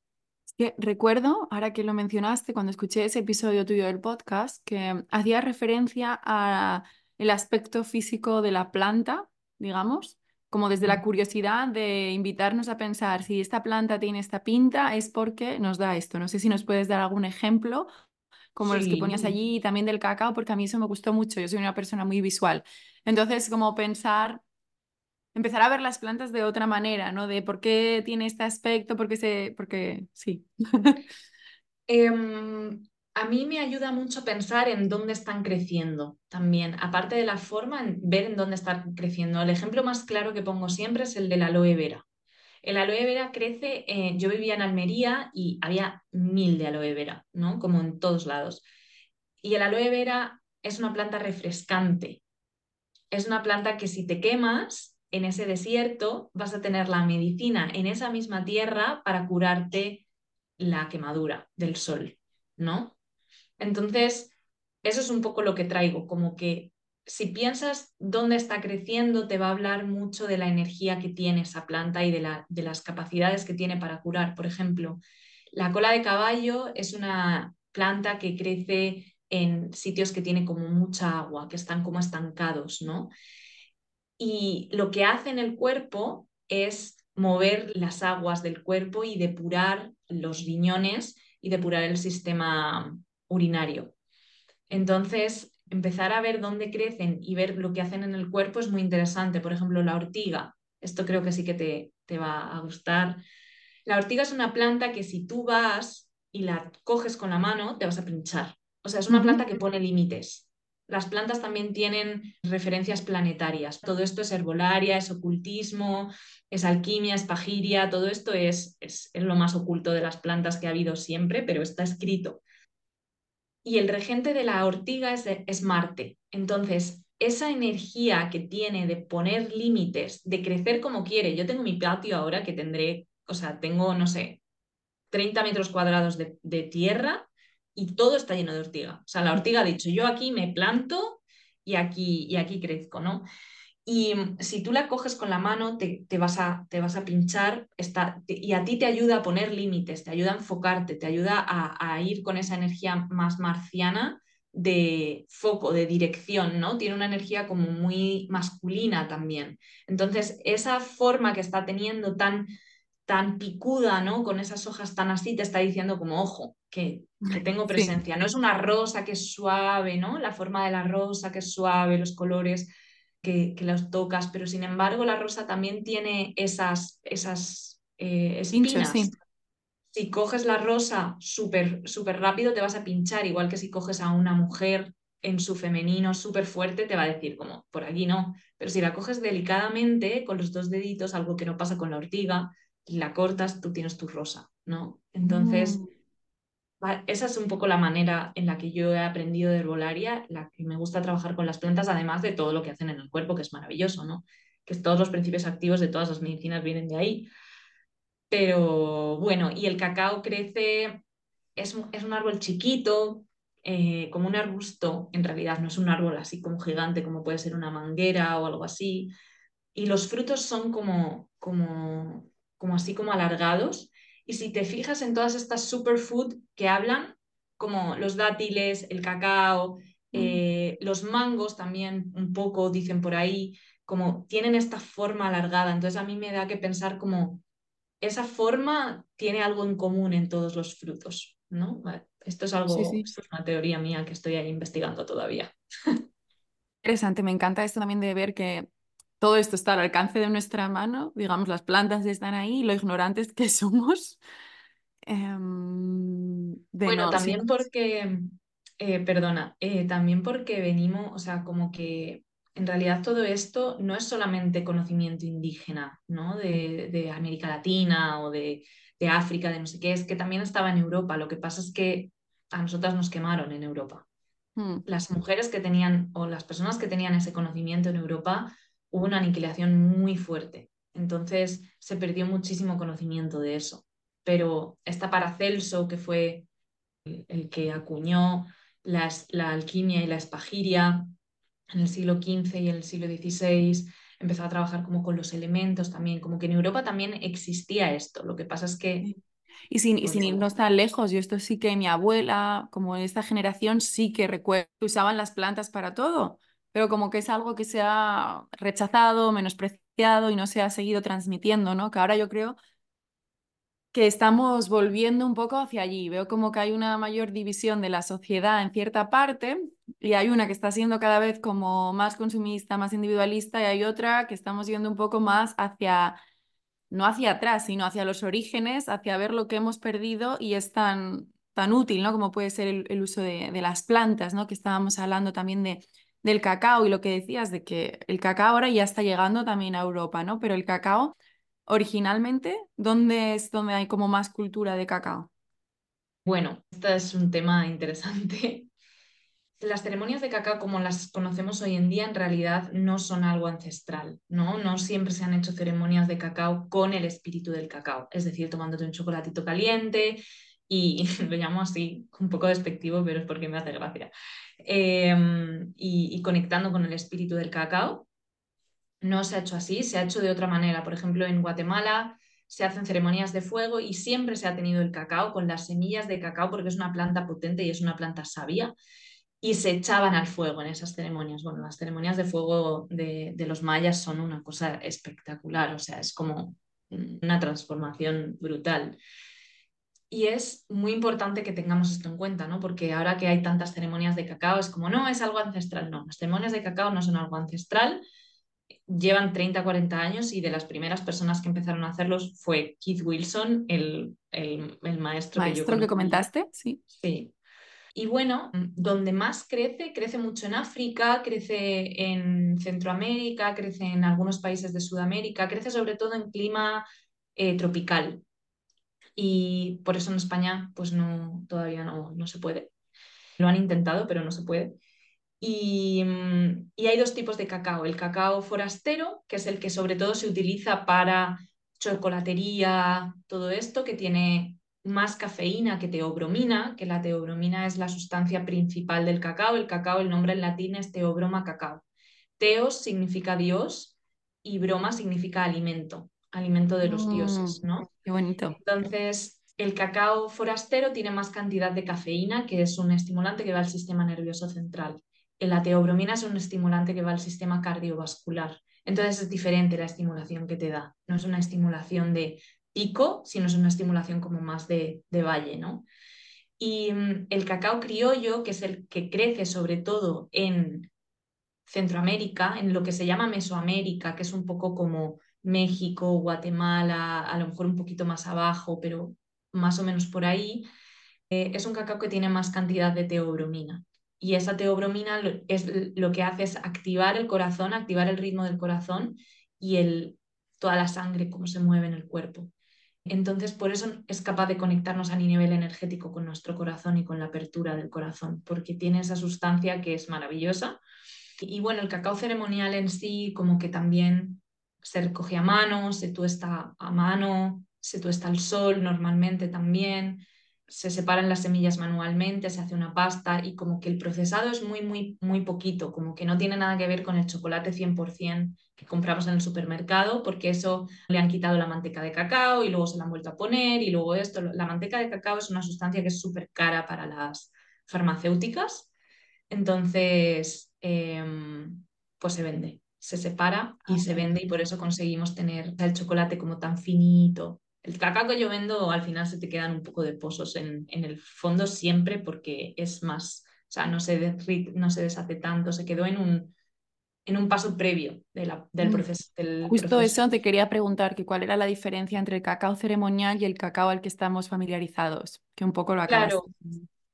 S1: que recuerdo, ahora que lo mencionaste, cuando escuché ese episodio tuyo del podcast, que hacía referencia al aspecto físico de la planta, digamos, como desde la curiosidad de invitarnos a pensar si esta planta tiene esta pinta es porque nos da esto. No sé si nos puedes dar algún ejemplo como los que ponías allí, y también del cacao, porque a mí eso me gustó mucho, yo soy una persona muy visual. Entonces, como pensar, empezar a ver las plantas de otra manera, ¿no? De por qué tiene este aspecto, por qué se, porque sí. [laughs]
S2: Em, a mí me ayuda mucho pensar en dónde están creciendo también, aparte de la forma, en ver en dónde están creciendo. El ejemplo más claro que pongo siempre es el de la aloe vera. El aloe vera crece, yo vivía en Almería y había mil de aloe vera, ¿no? Como en todos lados. Y el aloe vera es una planta refrescante. Es una planta que si te quemas en ese desierto, vas a tener la medicina en esa misma tierra para curarte la quemadura del sol, ¿no? Entonces, eso es un poco lo que traigo, como que si piensas dónde está creciendo, te va a hablar mucho de la energía que tiene esa planta y de, la, de las capacidades que tiene para curar. Por ejemplo, la cola de caballo es una planta que crece en sitios que tiene como mucha agua, que están como estancados, ¿no? Y lo que hace en el cuerpo es mover las aguas del cuerpo y depurar los riñones y depurar el sistema urinario. Entonces, empezar a ver dónde crecen y ver lo que hacen en el cuerpo es muy interesante. Por ejemplo, la ortiga. Esto creo que sí que te, te va a gustar. La ortiga es una planta que si tú vas y la coges con la mano, te vas a pinchar. O sea, es una planta que pone límites. Las plantas también tienen referencias planetarias. Todo esto es herbolaria, es ocultismo, es alquimia, es pagiria, todo esto es, es, es lo más oculto de las plantas que ha habido siempre, pero está escrito y el regente de la ortiga es, es, Marte. Entonces, esa energía que tiene de poner límites, de crecer como quiere. Yo tengo mi patio ahora que tendré, o sea, tengo, no sé, 30 metros cuadrados de, de tierra y todo está lleno de ortiga. O sea, la ortiga ha dicho, yo aquí me planto y aquí, y aquí crezco, ¿no? Y si tú la coges con la mano, te, te vas, a, te vas a pinchar está, y a ti te ayuda a poner límites, te ayuda a enfocarte, te ayuda a, a, ir con esa energía más marciana de foco, de dirección, ¿no? Tiene una energía como muy masculina también. Entonces, esa forma que está teniendo tan, tan picuda, ¿no? Con esas hojas tan así, te está diciendo como, ojo, que, que tengo presencia. Sí. No es una rosa que es suave, ¿no? La forma de la rosa que es suave, los colores que, que los tocas, pero sin embargo la rosa también tiene esas, esas eh, espinas. Sí si coges la rosa súper super rápido, te vas a pinchar, igual que si coges a una mujer en su femenino súper fuerte, te va a decir como, por aquí no. Pero si la coges delicadamente, con los dos deditos, algo que no pasa con la ortiga, y la cortas, tú tienes tu rosa, ¿no? Entonces, mm. Esa es un poco la manera en la que yo he aprendido de herbolaria, la que me gusta trabajar con las plantas, además de todo lo que hacen en el cuerpo, que es maravilloso, ¿no? Que todos los principios activos de todas las medicinas vienen de ahí. Pero bueno, y el cacao crece, es, es un árbol chiquito, eh, como un arbusto, en realidad no es un árbol así como gigante, como puede ser una manguera o algo así. Y los frutos son como, como, como así como alargados. Y si te fijas en todas estas superfood que hablan, como los dátiles, el cacao, eh, los mangos también un poco dicen por ahí, como tienen esta forma alargada. Entonces a mí me da que pensar como esa forma tiene algo en común en todos los frutos, ¿no? Esto es algo,
S1: Sí, sí.
S2: esto es una teoría mía que estoy ahí investigando todavía. [laughs]
S1: Interesante, me encanta esto también de ver que todo esto está al alcance de nuestra mano, digamos, las plantas están ahí, lo ignorantes que [laughs] somos. em, de
S2: Bueno,
S1: no,
S2: también porque, eh, perdona, eh, también porque venimos, o sea, como que en realidad todo esto no es solamente conocimiento indígena, ¿no? De, de América Latina o de, de África, de no sé qué, es que también estaba en Europa. Lo que pasa es que a nosotras nos quemaron en Europa.
S1: Mm,
S2: Las mujeres que tenían o las personas que tenían ese conocimiento en Europa, hubo una aniquilación muy fuerte. Entonces se perdió muchísimo conocimiento de eso. Pero está Paracelso, que fue el, que acuñó las- la alquimia y la espagiria en el siglo XV y el siglo XVI, empezó a trabajar como con los elementos también, como que en Europa también existía esto. Lo que pasa es que.
S1: Y sin, y
S2: pues,
S1: sin irnos tan lejos, yo esto sí que mi abuela, como esta generación, sí que recuerdo que usaban las plantas para todo, pero como que es algo que se ha rechazado, menospreciado y no se ha seguido transmitiendo, ¿no? Que ahora yo creo que estamos volviendo un poco hacia allí. Veo como que hay una mayor división de la sociedad en cierta parte y hay una que está siendo cada vez como más consumista, más individualista y hay otra que estamos yendo un poco más hacia, no hacia atrás, sino hacia los orígenes, hacia ver lo que hemos perdido y es tan, tan útil, ¿no? Como puede ser el, uso de las plantas, ¿no? Que estábamos hablando también de, del cacao y lo que decías de que el cacao ahora ya está llegando también a Europa, ¿no? Pero el cacao originalmente, ¿dónde es donde hay como más cultura de cacao?
S2: bueno, este es un tema interesante. [laughs] Las ceremonias de cacao, como las conocemos hoy en día, en realidad no son algo ancestral, ¿no? No siempre se han hecho ceremonias de cacao con el espíritu del cacao, es decir, tomándote un chocolatito caliente y [laughs] lo llamo así, un poco despectivo, pero es porque me hace gracia, Eh, y, y conectando con el espíritu del cacao. No se ha hecho así, se ha hecho de otra manera. Por ejemplo, en Guatemala se hacen ceremonias de fuego y siempre se ha tenido el cacao con las semillas de cacao porque es una planta potente y es una planta sabia y se echaban al fuego en esas ceremonias. Bueno, las ceremonias de fuego de, de los mayas son una cosa espectacular, o sea, es como una transformación brutal. Y es muy importante que tengamos esto en cuenta, ¿no? Porque ahora que hay tantas ceremonias de cacao, es como, no, es algo ancestral. No, las ceremonias de cacao no son algo ancestral, llevan 30, 40 años y de las primeras personas que empezaron a hacerlos fue Keith Wilson, el, el, el maestro, que yo
S1: Maestro que comentaste, sí.
S2: Sí. Y bueno, donde más crece, crece mucho en África, crece en Centroamérica, crece en algunos países de Sudamérica, crece sobre todo en clima eh, tropical. Y por eso en España, pues no, todavía no, no se puede. Lo han intentado, pero no se puede. Y, mm, y, hay dos tipos de cacao. El cacao forastero, que es el que sobre todo se utiliza para chocolatería, todo esto, que tiene más cafeína que teobromina, que la teobromina es la sustancia principal del cacao. El cacao, el nombre en latín es teobroma cacao. Teos significa Dios y broma significa alimento, alimento de los dioses,
S1: mm,
S2: ¿no?
S1: Qué bonito.
S2: Entonces, el cacao forastero tiene más cantidad de cafeína, que es un estimulante que va al sistema nervioso central. La teobromina es un estimulante que va al sistema cardiovascular. Entonces es diferente la estimulación que te da. No es una estimulación de pico, sino es una estimulación como más de, de valle, ¿no? Y mm, el cacao criollo, que es el que crece sobre todo en Centroamérica, en lo que se llama Mesoamérica, que es un poco como México, Guatemala, a lo mejor un poquito más abajo, pero más o menos por ahí, eh, es un cacao que tiene más cantidad de teobromina. Y esa teobromina es lo que hace es activar el corazón, activar el ritmo del corazón y el, toda la sangre, cómo se mueve en el cuerpo. Entonces, por eso es capaz de conectarnos a nivel energético con nuestro corazón y con la apertura del corazón, porque tiene esa sustancia que es maravillosa y bueno, el cacao ceremonial en sí, como que también se recoge a mano, se tuesta a mano, se tuesta al sol normalmente también, se separan las semillas manualmente, se hace una pasta y como que el procesado es muy, muy, muy poquito, como que no tiene nada que ver con el chocolate 100% que compramos en el supermercado, porque eso le han quitado la manteca de cacao y luego se la han vuelto a poner y luego esto. La manteca de cacao es una sustancia que es súper cara para las farmacéuticas. Entonces, Em, pues se vende, se separa y se vende y por eso conseguimos tener el chocolate como tan finito. El cacao que yo vendo al final se te quedan un poco de pozos en, en el fondo siempre porque es más, o sea, no se, no se deshace tanto, se quedó en un, en un paso previo de la, del, mm, proceso,
S1: Justo eso te quería preguntar, que cuál era la diferencia entre el cacao ceremonial y el cacao al que estamos familiarizados, que un poco lo acabas.
S2: Claro,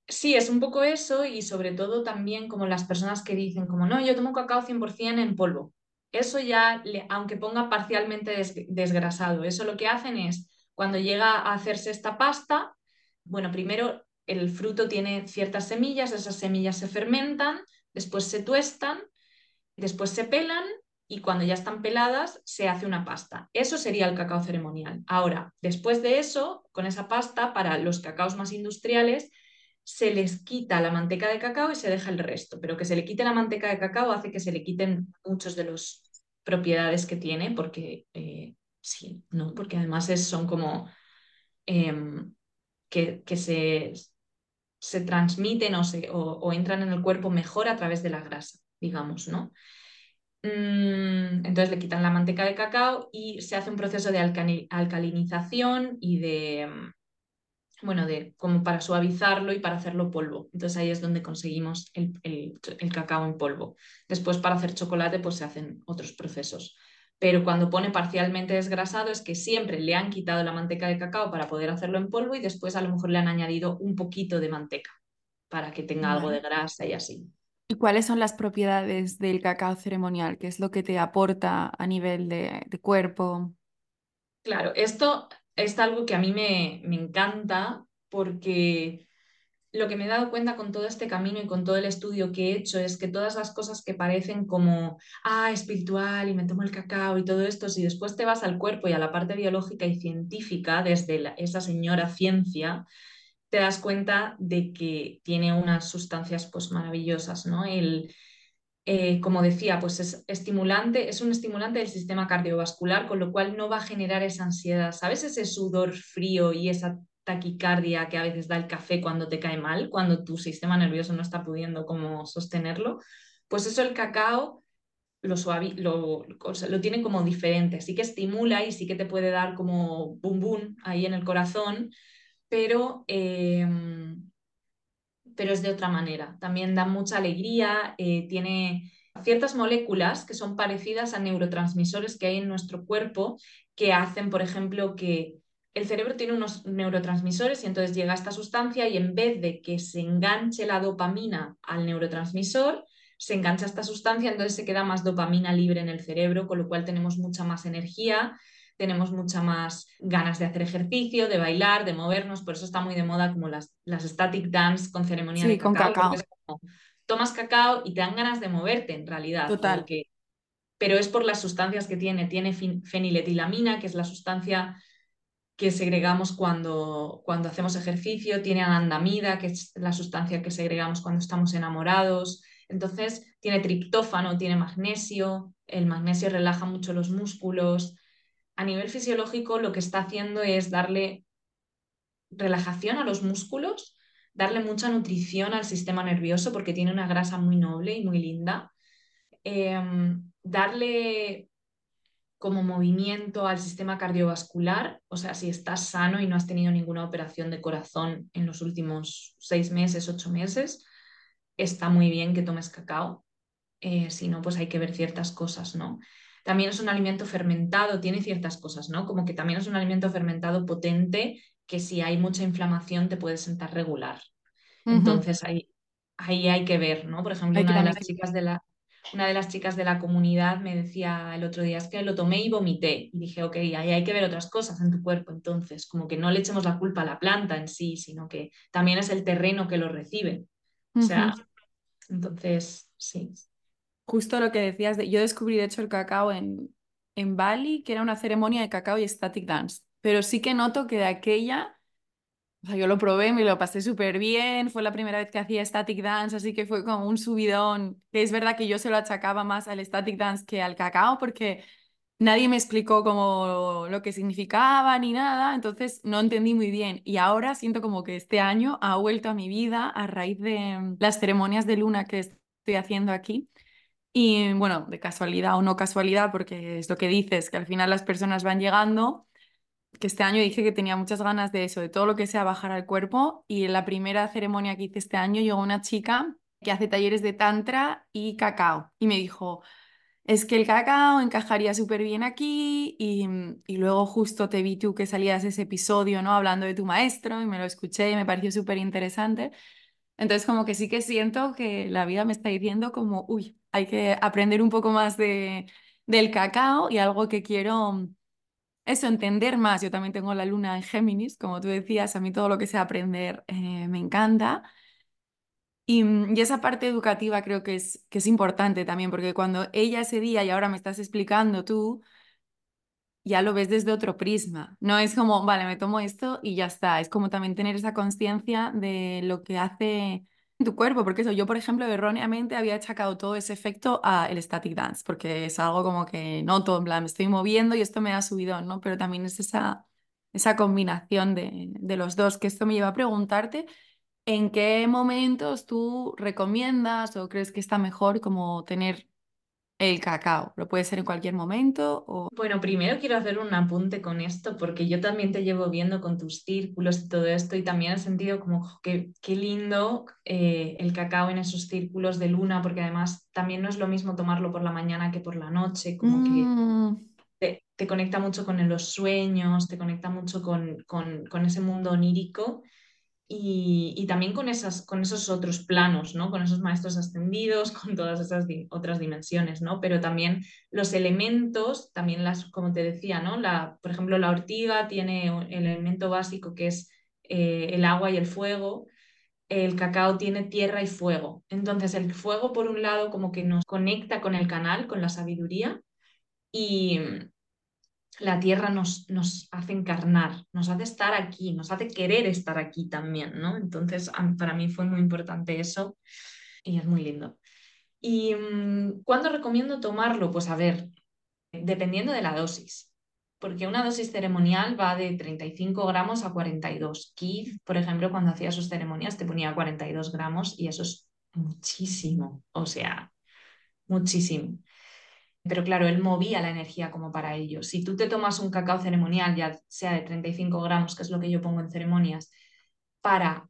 S2: Sí, es un poco eso y sobre todo también como las personas que dicen como no, yo tomo cacao 100% en polvo. Eso ya, aunque ponga parcialmente desgrasado, eso lo que hacen es cuando llega a hacerse esta pasta, bueno, primero el fruto tiene ciertas semillas, esas semillas se fermentan, después se tuestan, después se pelan y cuando ya están peladas se hace una pasta. Eso sería el cacao ceremonial. Ahora, después de eso, con esa pasta, para los cacaos más industriales, se les quita la manteca de cacao y se deja el resto, pero que se le quite la manteca de cacao hace que se le quiten muchos de las propiedades que tiene, porque eh, sí, ¿no? Porque además es, son como em, que, que se, se, transmiten o, se, o, entran en el cuerpo mejor a través de la grasa, digamos, ¿no? Mm, entonces le quitan la manteca de cacao y se hace un proceso de alcalinización y de bueno, de, como para suavizarlo y para hacerlo polvo. Entonces ahí es donde conseguimos el, cacao en polvo. Después para hacer chocolate pues se hacen otros procesos. Pero cuando pone parcialmente desgrasado es que siempre le han quitado la manteca de cacao para poder hacerlo en polvo y después a lo mejor le han añadido un poquito de manteca para que tenga algo de grasa y así.
S1: ¿Y cuáles son las propiedades del cacao ceremonial? ¿Qué es lo que te aporta a nivel de, de cuerpo?
S2: Claro, esto es algo que a mí me, me encanta porque lo que me he dado cuenta con todo este camino y con todo el estudio que he hecho es que todas las cosas que parecen como, ah, espiritual y me tomo el cacao y todo esto, si después te vas al cuerpo y a la parte biológica y científica, desde esa señora ciencia, te das cuenta de que tiene unas sustancias pues maravillosas, ¿no? El, eh, como decía, pues es estimulante, es un estimulante del sistema cardiovascular, con lo cual no va a generar esa ansiedad, ¿sabes? Ese sudor frío y esa taquicardia que a veces da el café cuando te cae mal, cuando tu sistema nervioso no está pudiendo como sostenerlo, pues eso el cacao lo, lo, lo tiene como diferente, sí que estimula y sí que te puede dar como bum bum ahí en el corazón, pero em, pero es de otra manera. También da mucha alegría, eh, tiene ciertas moléculas que son parecidas a neurotransmisores que hay en nuestro cuerpo que hacen, por ejemplo, que el cerebro tiene unos neurotransmisores y entonces llega esta sustancia y en vez de que se enganche la dopamina al neurotransmisor, se engancha esta sustancia, entonces se queda más dopamina libre en el cerebro, con lo cual tenemos mucha más energía tenemos mucha más ganas de hacer ejercicio, de bailar, de movernos, por eso está muy de moda como las, las static dance con ceremonia de cacao, con tomas cacao y te dan ganas de moverte en realidad.
S1: Total.
S2: Que... Pero es por las sustancias que tiene. Tiene feniletilamina, que es la sustancia que segregamos cuando, cuando hacemos ejercicio, tiene anandamida, que es la sustancia que segregamos cuando estamos enamorados. Entonces, tiene triptófano, tiene magnesio, el magnesio relaja mucho los músculos. A nivel fisiológico, lo que está haciendo es darle relajación a los músculos, darle mucha nutrición al sistema nervioso porque tiene una grasa muy noble y muy linda, em, darle como movimiento al sistema cardiovascular, o sea, si estás sano y no has tenido ninguna operación de corazón en los últimos seis meses, ocho meses, está muy bien que tomes cacao. Eh, si no, pues hay que ver ciertas cosas, ¿no? También es un alimento fermentado, tiene ciertas cosas, ¿no? Como que también es un alimento fermentado potente que si hay mucha inflamación te puede sentar regular. Entonces ahí, ahí hay que ver, ¿no? Por ejemplo, una de las chicas de la, una de las chicas de la comunidad me decía el otro día, es que lo tomé y vomité. Y dije, ok, ahí hay que ver otras cosas en tu cuerpo. Entonces, como que no le echemos la culpa a la planta en sí, sino que también es el terreno que lo recibe. O sea, entonces, sí.
S1: Justo lo que decías, de, yo descubrí de hecho el cacao en, en Bali, que era una ceremonia de cacao y static dance. Pero sí que noto que de aquella o sea, yo lo probé, me lo pasé súper bien, fue la primera vez que hacía static dance, así que fue como un subidón, que es verdad que yo se lo achacaba más al static dance que al cacao, porque nadie me explicó como lo que significaba ni nada, entonces no entendí muy bien. Y ahora siento como que este año ha vuelto a mi vida a raíz de mm, las ceremonias de luna que estoy haciendo aquí. Y bueno, de casualidad o no casualidad, porque es lo que dices, que al final las personas van llegando que este año dije que tenía muchas ganas de eso, de todo lo que sea bajar al cuerpo. Y en la primera ceremonia que hice este año llegó una chica que hace talleres de tantra y cacao. Y me dijo, es que el cacao encajaría súper bien aquí. Y, y, luego justo te vi tú que salías ese episodio, ¿no? Hablando de tu maestro y me lo escuché y me pareció súper interesante. Entonces como que sí que siento que la vida me está diciendo como, uy, hay que aprender un poco más de, del cacao y algo que quiero eso, entender más. Yo también tengo la luna en Géminis, como tú decías, a mí todo lo que sea aprender eh, me encanta. Y, y, esa parte educativa creo que es, que es importante también, porque cuando ella ese día y ahora me estás explicando tú, ya lo ves desde otro prisma. No es como, vale, me tomo esto y ya está. Es como también tener esa conciencia de lo que hace tu cuerpo, porque eso, yo por ejemplo erróneamente había achacado todo ese efecto al static dance, porque es algo como que noto, en plan, me estoy moviendo y esto me ha subido, ¿no? Pero también es esa, esa combinación de, de los dos, que esto me lleva a preguntarte en qué momentos tú recomiendas o crees que está mejor como tener el cacao. ¿Lo puede ser en cualquier momento? O...
S2: Bueno, primero quiero hacer un apunte con esto, porque yo también te llevo viendo con tus círculos y todo esto, y también he sentido como que qué lindo eh, el cacao en esos círculos de luna, porque además también no es lo mismo tomarlo por la mañana que por la noche, como que mm. te, te, conecta mucho con los sueños, te conecta mucho con, con, con ese mundo onírico y, también con, esas, con esos otros planos, ¿no? Con esos maestros ascendidos, [laughs] con todas esas otras dimensiones, ¿no? Pero también los elementos, también las, como te decía, ¿no? La, por ejemplo, la ortiga tiene el elemento básico que es eh, el agua y el fuego, el cacao tiene tierra y fuego. Entonces, el fuego, por un lado, como que nos conecta con el canal, con la sabiduría, y, la tierra nos, nos hace encarnar, nos hace estar aquí, nos hace querer estar aquí también, ¿no? Entonces, para mí fue muy importante eso y es muy lindo. ¿Y mm, cuándo recomiendo tomarlo? Pues a ver, dependiendo de la dosis, porque una dosis ceremonial va de 35 gramos a 42. Keith, por ejemplo, cuando hacía sus ceremonias te ponía 42 gramos y eso es muchísimo, o sea, muchísimo. Pero claro, él movía la energía como para ello. Si tú te tomas un cacao ceremonial, ya sea de 35 gramos, que es lo que yo pongo en ceremonias, para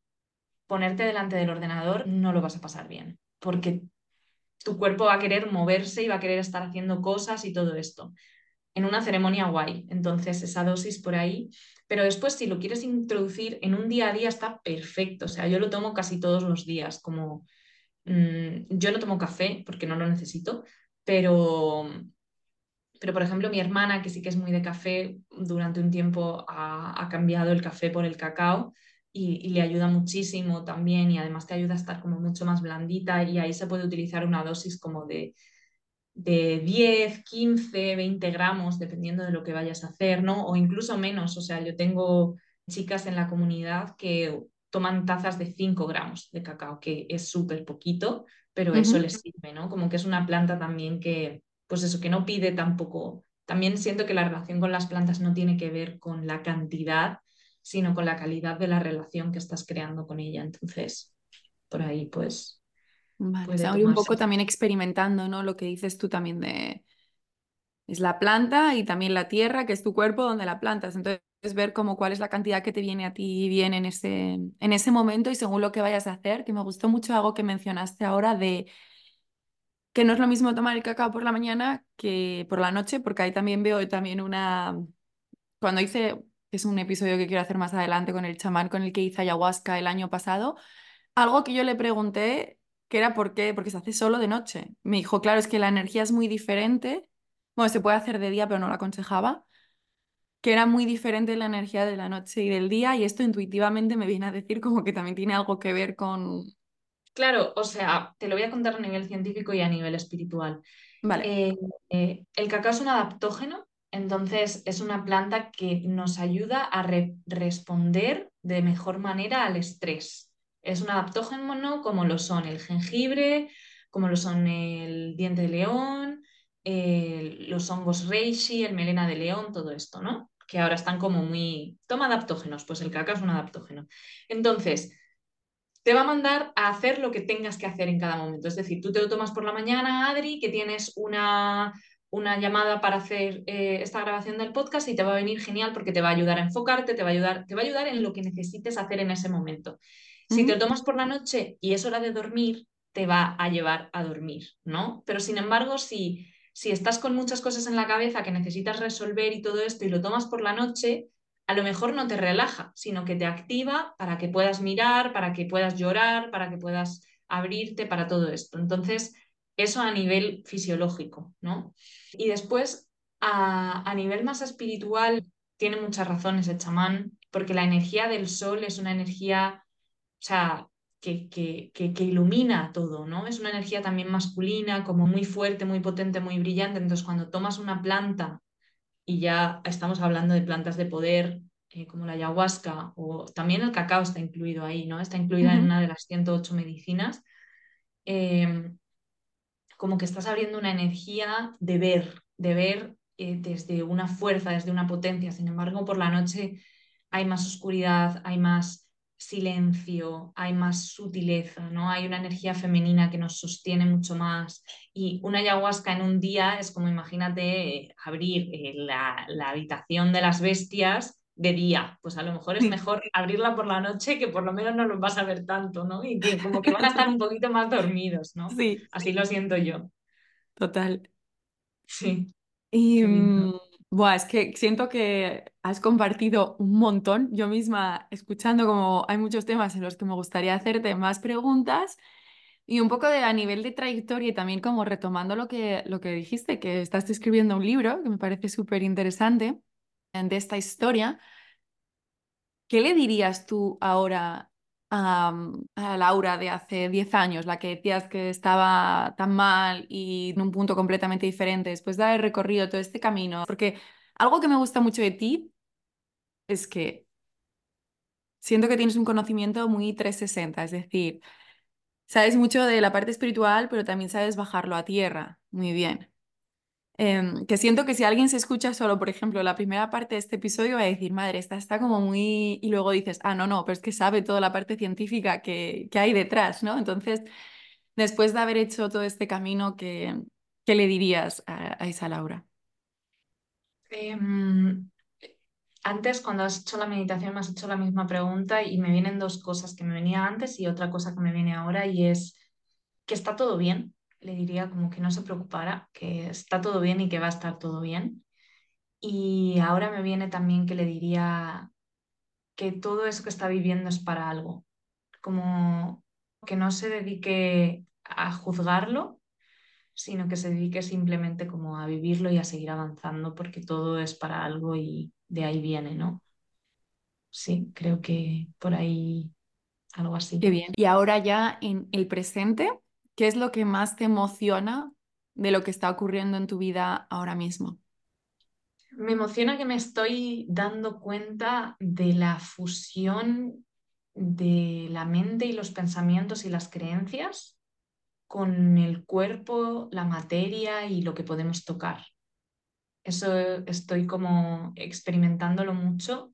S2: ponerte delante del ordenador, no lo vas a pasar bien, porque tu cuerpo va a querer moverse y va a querer estar haciendo cosas y todo esto. En una ceremonia guay, entonces esa dosis por ahí. Pero después, si lo quieres introducir en un día a día, está perfecto. O sea, yo lo tomo casi todos los días, como mm, yo no tomo café porque no lo necesito, pero, pero por ejemplo mi hermana, que sí que es muy de café, durante un tiempo ha, ha cambiado el café por el cacao, y, le ayuda muchísimo también y además te ayuda a estar como mucho más blandita y ahí se puede utilizar una dosis como de, de 10, 15, 20 gramos, dependiendo de lo que vayas a hacer, ¿no? O incluso menos. O sea, yo tengo chicas en la comunidad que toman tazas de 5 gramos de cacao, que es súper poquito, pero eso les sirve, ¿no? Como que es una planta también que, pues eso, que no pide tampoco. También siento que la relación con las plantas no tiene que ver con la cantidad, sino con la calidad de la relación que estás creando con ella. Entonces, por ahí, pues.
S1: Vale, un poco también experimentando, ¿no? Lo que dices tú también de. Es la planta y también la tierra, que es tu cuerpo donde la plantas. Entonces, ver cómo cuál es la cantidad que te viene a ti bien en ese, en ese momento y según lo que vayas a hacer, que me gustó mucho algo que mencionaste ahora de que no es lo mismo tomar el cacao por la mañana que por la noche, porque ahí también veo también una... Cuando hice, es un episodio que quiero hacer más adelante con el chamán con el que hice ayahuasca el año pasado, algo que yo le pregunté que era por qué, porque se hace solo de noche. Me dijo, claro, es que la energía es muy diferente. Bueno, se puede hacer de día, pero no lo aconsejaba que era muy diferente la energía de la noche y del día y esto intuitivamente me viene a decir como que también tiene algo que ver con...
S2: Claro, o sea, te lo voy a contar a nivel científico y a nivel espiritual.
S1: Vale.
S2: Eh, eh, el cacao es un adaptógeno, entonces es una planta que nos ayuda a responder de mejor manera al estrés. Es un adaptógeno como lo son el jengibre, como lo son el diente de león, los hongos reishi, el melena de león, todo esto, ¿no? Que ahora están como muy... Toma adaptógenos, pues el cacao es un adaptógeno. Entonces, te va a mandar a hacer lo que tengas que hacer en cada momento. Es decir, tú te lo tomas por la mañana, Adri, que tienes una, una llamada para hacer eh, esta grabación del podcast y te va a venir genial porque te va a ayudar a enfocarte, te va a ayudar, te va a ayudar en lo que necesites hacer en ese momento. Si te lo tomas por la noche y es hora de dormir, te va a llevar a dormir, ¿no? Pero sin embargo, si si estás con muchas cosas en la cabeza que necesitas resolver y todo esto y lo tomas por la noche, a lo mejor no te relaja, sino que te activa para que puedas mirar, para que puedas llorar, para que puedas abrirte para todo esto. Entonces, eso a nivel fisiológico, ¿no? Y después, a, a nivel más espiritual, tiene muchas razones el chamán, porque la energía del sol es una energía, o sea, que, que, ilumina todo, ¿no? Es una energía también masculina, como muy fuerte, muy potente, muy brillante. Entonces, cuando tomas una planta, y ya estamos hablando de plantas de poder, eh, como la ayahuasca, o también el cacao está incluido ahí, ¿no? Está incluida en una de las 108 medicinas. Em, como que estás abriendo una energía de ver, de ver eh, desde una fuerza, desde una potencia. Sin embargo, por la noche hay más oscuridad, hay más silencio, hay más sutileza, ¿no? Hay una energía femenina que nos sostiene mucho más. Y una ayahuasca en un día es como, imagínate, abrir eh, la, habitación de las bestias de día. Pues a lo mejor es mejor abrirla por la noche que por lo menos no los vas a ver tanto, ¿no? Y que como que van a estar un poquito más dormidos, ¿no?
S1: Sí.
S2: Así lo siento yo.
S1: Total.
S2: Sí.
S1: Y Buah, es que siento que has compartido un montón. Yo misma, escuchando como hay muchos temas en los que me gustaría hacerte más preguntas y un poco de a nivel de trayectoria y también como retomando lo que, lo que dijiste, que estás escribiendo un libro que me parece súper interesante de esta historia. ¿Qué le dirías tú ahora a, Laura de hace 10 años, la que decías que estaba tan mal y en un punto completamente diferente, después de haber recorrido todo este camino. Porque algo que me gusta mucho de ti es que siento que tienes un conocimiento muy 360, es decir, sabes mucho de la parte espiritual, pero también sabes bajarlo a tierra muy bien. Em, que siento que si alguien se escucha solo, por ejemplo, la primera parte de este episodio, va a decir, madre, esta está como muy... Y luego dices, ah, no, no, pero es que sabe toda la parte científica que, que hay detrás, ¿no? Entonces, después de haber hecho todo este camino, ¿qué, qué le dirías a, esa Laura?
S2: Em, antes, cuando has hecho la meditación, me has hecho la misma pregunta y me vienen dos cosas que me venía antes y otra cosa que me viene ahora y es que está todo bien, le diría como que no se preocupara, que está todo bien y que va a estar todo bien. Y ahora me viene también que le diría que todo eso que está viviendo es para algo, como que no se dedique a juzgarlo, sino que se dedique simplemente como a vivirlo y a seguir avanzando, porque todo es para algo y de ahí viene, ¿no? sí, creo que por ahí algo así.
S1: Qué bien. Y ahora ya en el presente, ¿qué es lo que más te emociona de lo que está ocurriendo en tu vida ahora mismo?
S2: Me emociona que me estoy dando cuenta de la fusión de la mente y los pensamientos y las creencias con el cuerpo, la materia y lo que podemos tocar. Eso estoy como experimentándolo mucho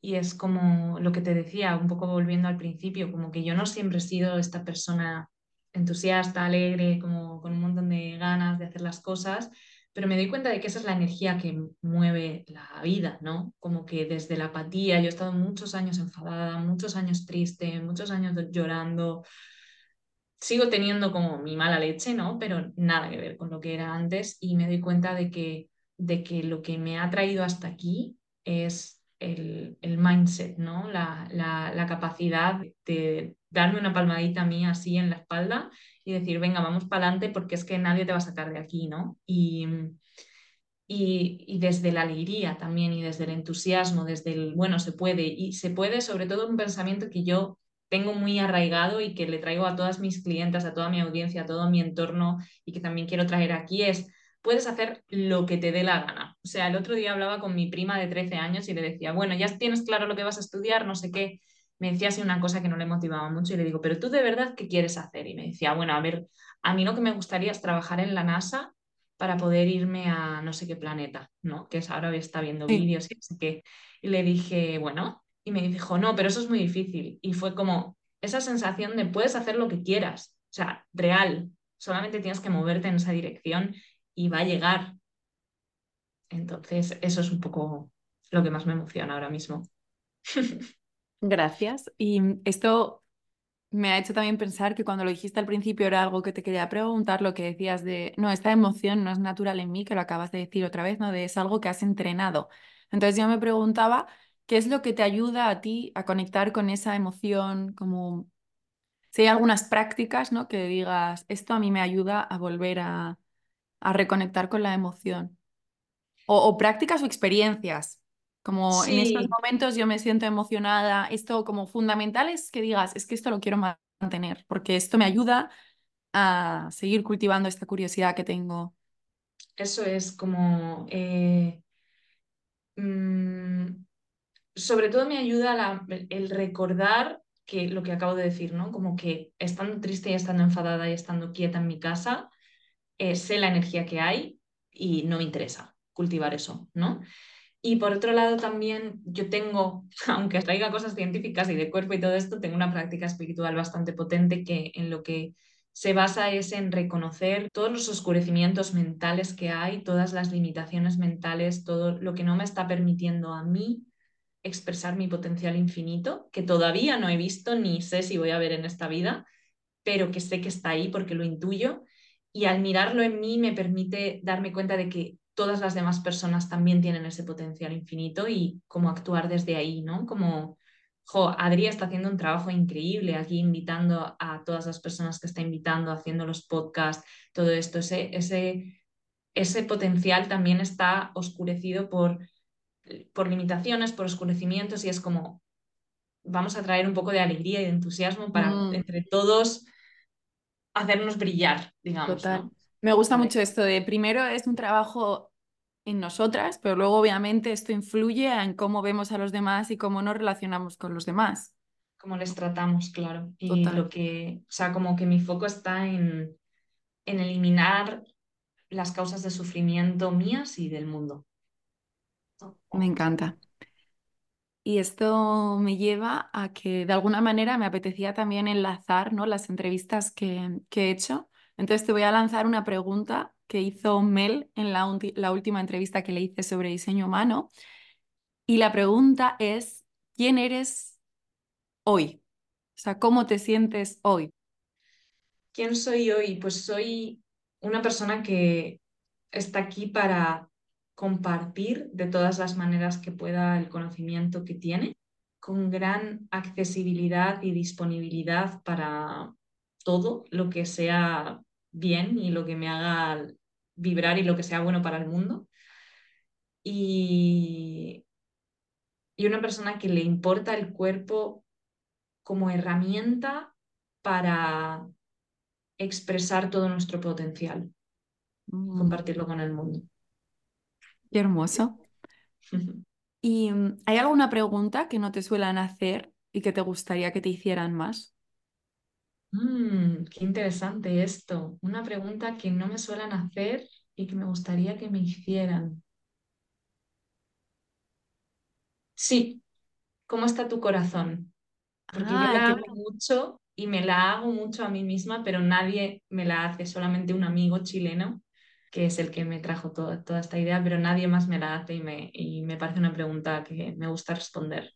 S2: y es como lo que te decía, un poco volviendo al principio, como que yo no siempre he sido esta persona entusiasta, alegre, como con un montón de ganas de hacer las cosas, pero me doy cuenta de que esa es la energía que mueve la vida, ¿no? Como que desde la apatía, yo he estado muchos años enfadada, muchos años triste, muchos años llorando, sigo teniendo como mi mala leche, ¿no? Pero nada que ver con lo que era antes y me doy cuenta de que, de que lo que me ha traído hasta aquí es el, el mindset, ¿no? La, la, la, capacidad de darme una palmadita a mí así en la espalda y decir, venga, vamos para adelante porque es que nadie te va a sacar de aquí, ¿no? Y, y, y, desde la alegría también y desde el entusiasmo, desde el, bueno, se puede, y se puede sobre todo un pensamiento que yo tengo muy arraigado y que le traigo a todas mis clientes, a toda mi audiencia, a todo mi entorno y que también quiero traer aquí es, puedes hacer lo que te dé la gana. O sea, el otro día hablaba con mi prima de 13 años y le decía, bueno, ya tienes claro lo que vas a estudiar, no sé qué. Me decía así una cosa que no le motivaba mucho y le digo, pero tú de verdad, ¿qué quieres hacer? Y me decía, bueno, a ver, a mí lo que me gustaría es trabajar en la NASA para poder irme a no sé qué planeta, ¿no? Que es ahora está viendo
S1: Sí.
S2: vídeos y no sé qué. Y le dije, bueno, y me dijo, no, pero eso es muy difícil. Y fue como esa sensación de puedes hacer lo que quieras, o sea, real, solamente tienes que moverte en esa dirección y va a llegar. Entonces, eso es un poco lo que más me emociona ahora mismo. [laughs]
S1: Gracias. Y esto me ha hecho también pensar que cuando lo dijiste al principio era algo que te quería preguntar, lo que decías de, no, esta emoción no es natural en mí, que lo acabas de decir otra vez, ¿no? Es algo que has entrenado. Entonces yo me preguntaba, ¿qué es lo que te ayuda a ti a conectar con esa emoción? Como si hay algunas prácticas, ¿no? Que digas, esto a mí me ayuda a volver a, a reconectar con la emoción. O prácticas o experiencias. Como en estos momentos yo me siento emocionada, esto como fundamental es que digas, es que esto lo quiero mantener, porque esto me ayuda a seguir cultivando esta curiosidad que tengo.
S2: eso es como... eh, mm, sobre todo me ayuda la- el recordar que lo que acabo de decir, ¿no? Como que estando triste y estando enfadada y estando quieta en mi casa, eh, sé la energía que hay y no me interesa cultivar eso, ¿no? Y por otro lado también yo tengo, [laughs] aunque traiga cosas científicas y de cuerpo y todo esto, tengo una práctica espiritual bastante potente que en lo que se basa es en reconocer todos los oscurecimientos mentales que hay, todas las limitaciones mentales, todo lo que no me está permitiendo a mí expresar mi potencial infinito, que todavía no he visto ni sé si voy a ver en esta vida, pero que sé que está ahí porque lo intuyo. Y al mirarlo en mí me permite darme cuenta de que todas las demás personas también tienen ese potencial infinito y cómo actuar desde ahí, ¿no? Como, jo, Adri está haciendo un trabajo increíble aquí invitando a todas las personas que está invitando, haciendo los podcasts, todo esto, ese, ese, ese potencial también está oscurecido por por limitaciones, por oscurecimientos y es como vamos a traer un poco de alegría y de entusiasmo para
S1: Mm,
S2: entre todos hacernos brillar, digamos,
S1: total.
S2: ¿no?
S1: Me gusta mucho esto de primero es un trabajo en nosotras, pero luego obviamente esto influye en cómo vemos a los demás y cómo nos relacionamos con los demás.
S2: cómo les tratamos, claro. Y
S1: Total.
S2: lo que, o sea, como que mi foco está en, en eliminar las causas de sufrimiento mías y del mundo.
S1: Me encanta. Y esto me lleva a que de alguna manera me apetecía también enlazar, ¿no? las entrevistas que, que he hecho. Entonces te voy a lanzar una pregunta que hizo Mel en la, última entrevista que le hice sobre diseño humano. Y la pregunta es, ¿quién eres hoy? O sea, ¿cómo te sientes hoy?
S2: ¿Quién soy hoy? Pues soy una persona que está aquí para compartir de todas las maneras que pueda el conocimiento que tiene, con gran accesibilidad y disponibilidad para todo lo que sea bien y lo que me haga vibrar y lo que sea bueno para el mundo. Y y una persona que le importa el cuerpo como herramienta para expresar todo nuestro potencial
S1: Mm,
S2: compartirlo con el mundo.
S1: qué hermoso. ¿Y mm, hay alguna pregunta que no te suelen hacer y que te gustaría que te hicieran más?
S2: Mm, qué interesante esto. Una pregunta que no me suelen hacer y que me gustaría que me hicieran. Sí, ¿cómo está tu corazón? Porque yo
S1: Ah,
S2: la hago mucho y me la hago mucho a mí misma, pero nadie me la hace, solamente un amigo chileno, que es el que me trajo toda, toda esta idea, pero nadie más me la hace y me, y me parece una pregunta que me gusta responder.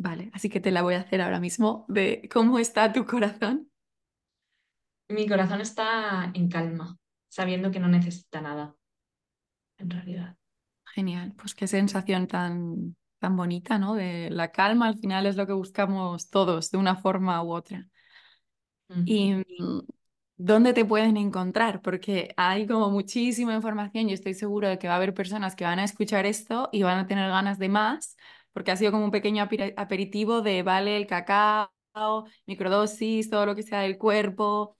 S1: Vale, así que te la voy a hacer ahora mismo de cómo está tu corazón.
S2: Mi corazón está en calma, sabiendo que no necesita nada, en realidad.
S1: Genial, pues qué sensación tan, tan bonita, ¿no? De la calma al final es lo que buscamos todos de una forma u otra. ¿Y mm, dónde te pueden encontrar? Porque hay como muchísima información y estoy seguro de que va a haber personas que van a escuchar esto y van a tener ganas de más, porque ha sido como un pequeño aperi- aperitivo de, vale, el cacao, microdosis, todo lo que sea del cuerpo.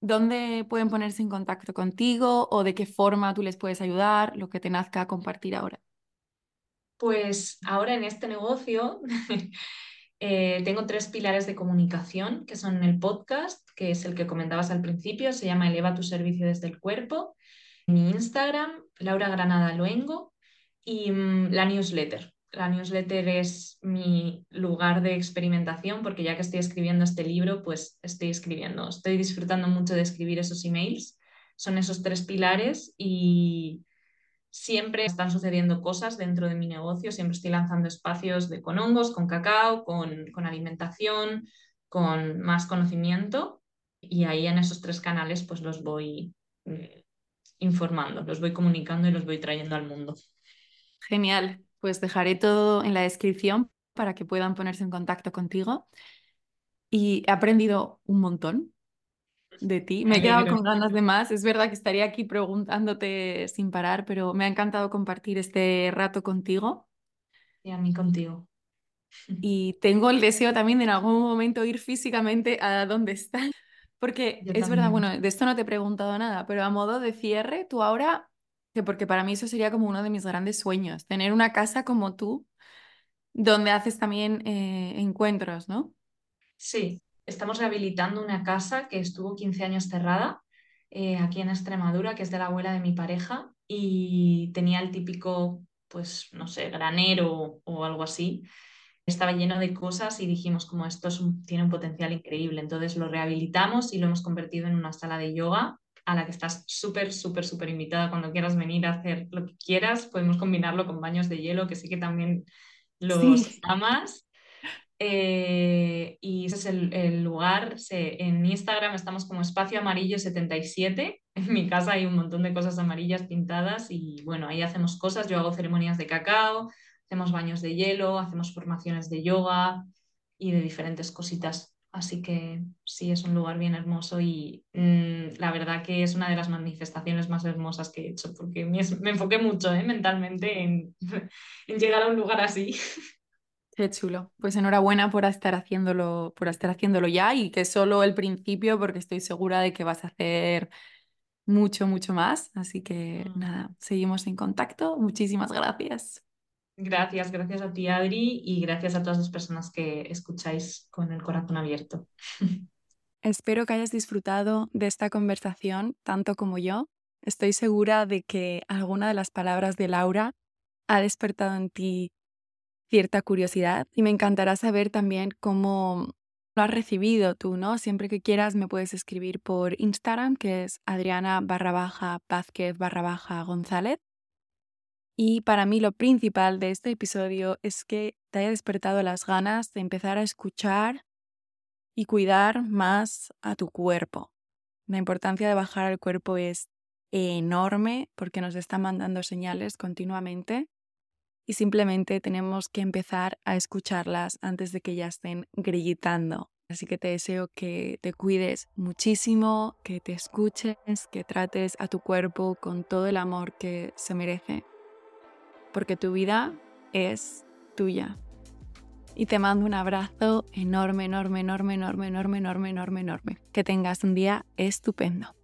S1: ¿Dónde pueden ponerse en contacto contigo o de qué forma tú les puedes ayudar? Lo que te nazca compartir ahora.
S2: Pues ahora en este negocio [laughs] eh, tengo tres pilares de comunicación, que son el podcast, que es el que comentabas al principio, se llama Eleva tu servicio desde el cuerpo, mi Instagram, Laura Granada Luengo, y mm, la newsletter. La newsletter es mi lugar de experimentación porque ya que estoy escribiendo este libro, pues estoy escribiendo. Estoy disfrutando mucho de escribir esos emails. Son esos tres pilares y siempre están sucediendo cosas dentro de mi negocio, siempre estoy lanzando espacios de, con hongos, con cacao, con, con alimentación, con más conocimiento y ahí en esos tres canales pues los voy eh, informando, los voy comunicando y los voy trayendo al mundo.
S1: Genial, pues dejaré todo en la descripción para que puedan ponerse en contacto contigo. Y he aprendido un montón de ti.
S2: Me
S1: he quedado con ganas de más. Es verdad que estaría aquí preguntándote sin parar, pero me ha encantado compartir este rato contigo.
S2: y a mí contigo. [laughs]
S1: Y tengo el deseo también de en algún momento ir físicamente a donde estás. Porque
S2: Yo
S1: es verdad, bueno, de esto no te he preguntado nada, pero a modo de cierre, tú ahora, porque para mí eso sería como uno de mis grandes sueños, tener una casa como tú, donde haces también eh, encuentros, ¿no?
S2: Sí, estamos rehabilitando una casa que estuvo 15 años cerrada eh, aquí en Extremadura, que es de la abuela de mi pareja y tenía el típico, pues no sé, granero o algo así. Estaba lleno de cosas y dijimos como esto es tiene un potencial increíble. Entonces lo rehabilitamos y lo hemos convertido en una sala de yoga a la que estás súper, súper, súper invitada cuando quieras venir a hacer lo que quieras. Podemos combinarlo con baños de hielo, que sé que también los
S1: Sí,
S2: amas. Eh, y ese es el, el lugar. Se- en Instagram estamos como espacio amarillo 77. En mi casa hay un montón de cosas amarillas pintadas y bueno, ahí hacemos cosas. Yo hago ceremonias de cacao, hacemos baños de hielo, hacemos formaciones de yoga y de diferentes cositas. Así que sí, es un lugar bien hermoso y mm, la verdad que es una de las manifestaciones más hermosas que he hecho porque me, me enfoqué mucho eh, mentalmente en, [laughs] en llegar a un lugar así.
S1: qué chulo. Pues enhorabuena por estar haciéndolo, por estar haciéndolo ya y que solo el principio, porque estoy segura de que vas a hacer mucho, mucho más. Así que
S2: Mm.
S1: nada, seguimos en contacto. Muchísimas gracias.
S2: Gracias, gracias a ti, Adri, y gracias a todas las personas que escucháis con el corazón abierto. [laughs]
S1: Espero que hayas disfrutado de esta conversación tanto como yo. Estoy segura de que alguna de las palabras de Laura ha despertado en ti cierta curiosidad y me encantará saber también cómo lo has recibido tú, ¿no? Siempre que quieras me puedes escribir por Instagram, que es Adriana barra baja Vázquez barra baja González. Y para mí lo principal de este episodio es que te haya despertado las ganas de empezar a escuchar y cuidar más a tu cuerpo. La importancia de bajar al cuerpo es enorme porque nos está mandando señales continuamente y simplemente tenemos que empezar a escucharlas antes de que ya estén grillitando. Así que te deseo que te cuides muchísimo, que te escuches, que trates a tu cuerpo con todo el amor que se merece, porque tu vida es tuya. Y te mando un abrazo enorme, enorme, enorme, enorme, enorme, enorme, enorme, enorme. Que tengas un día estupendo.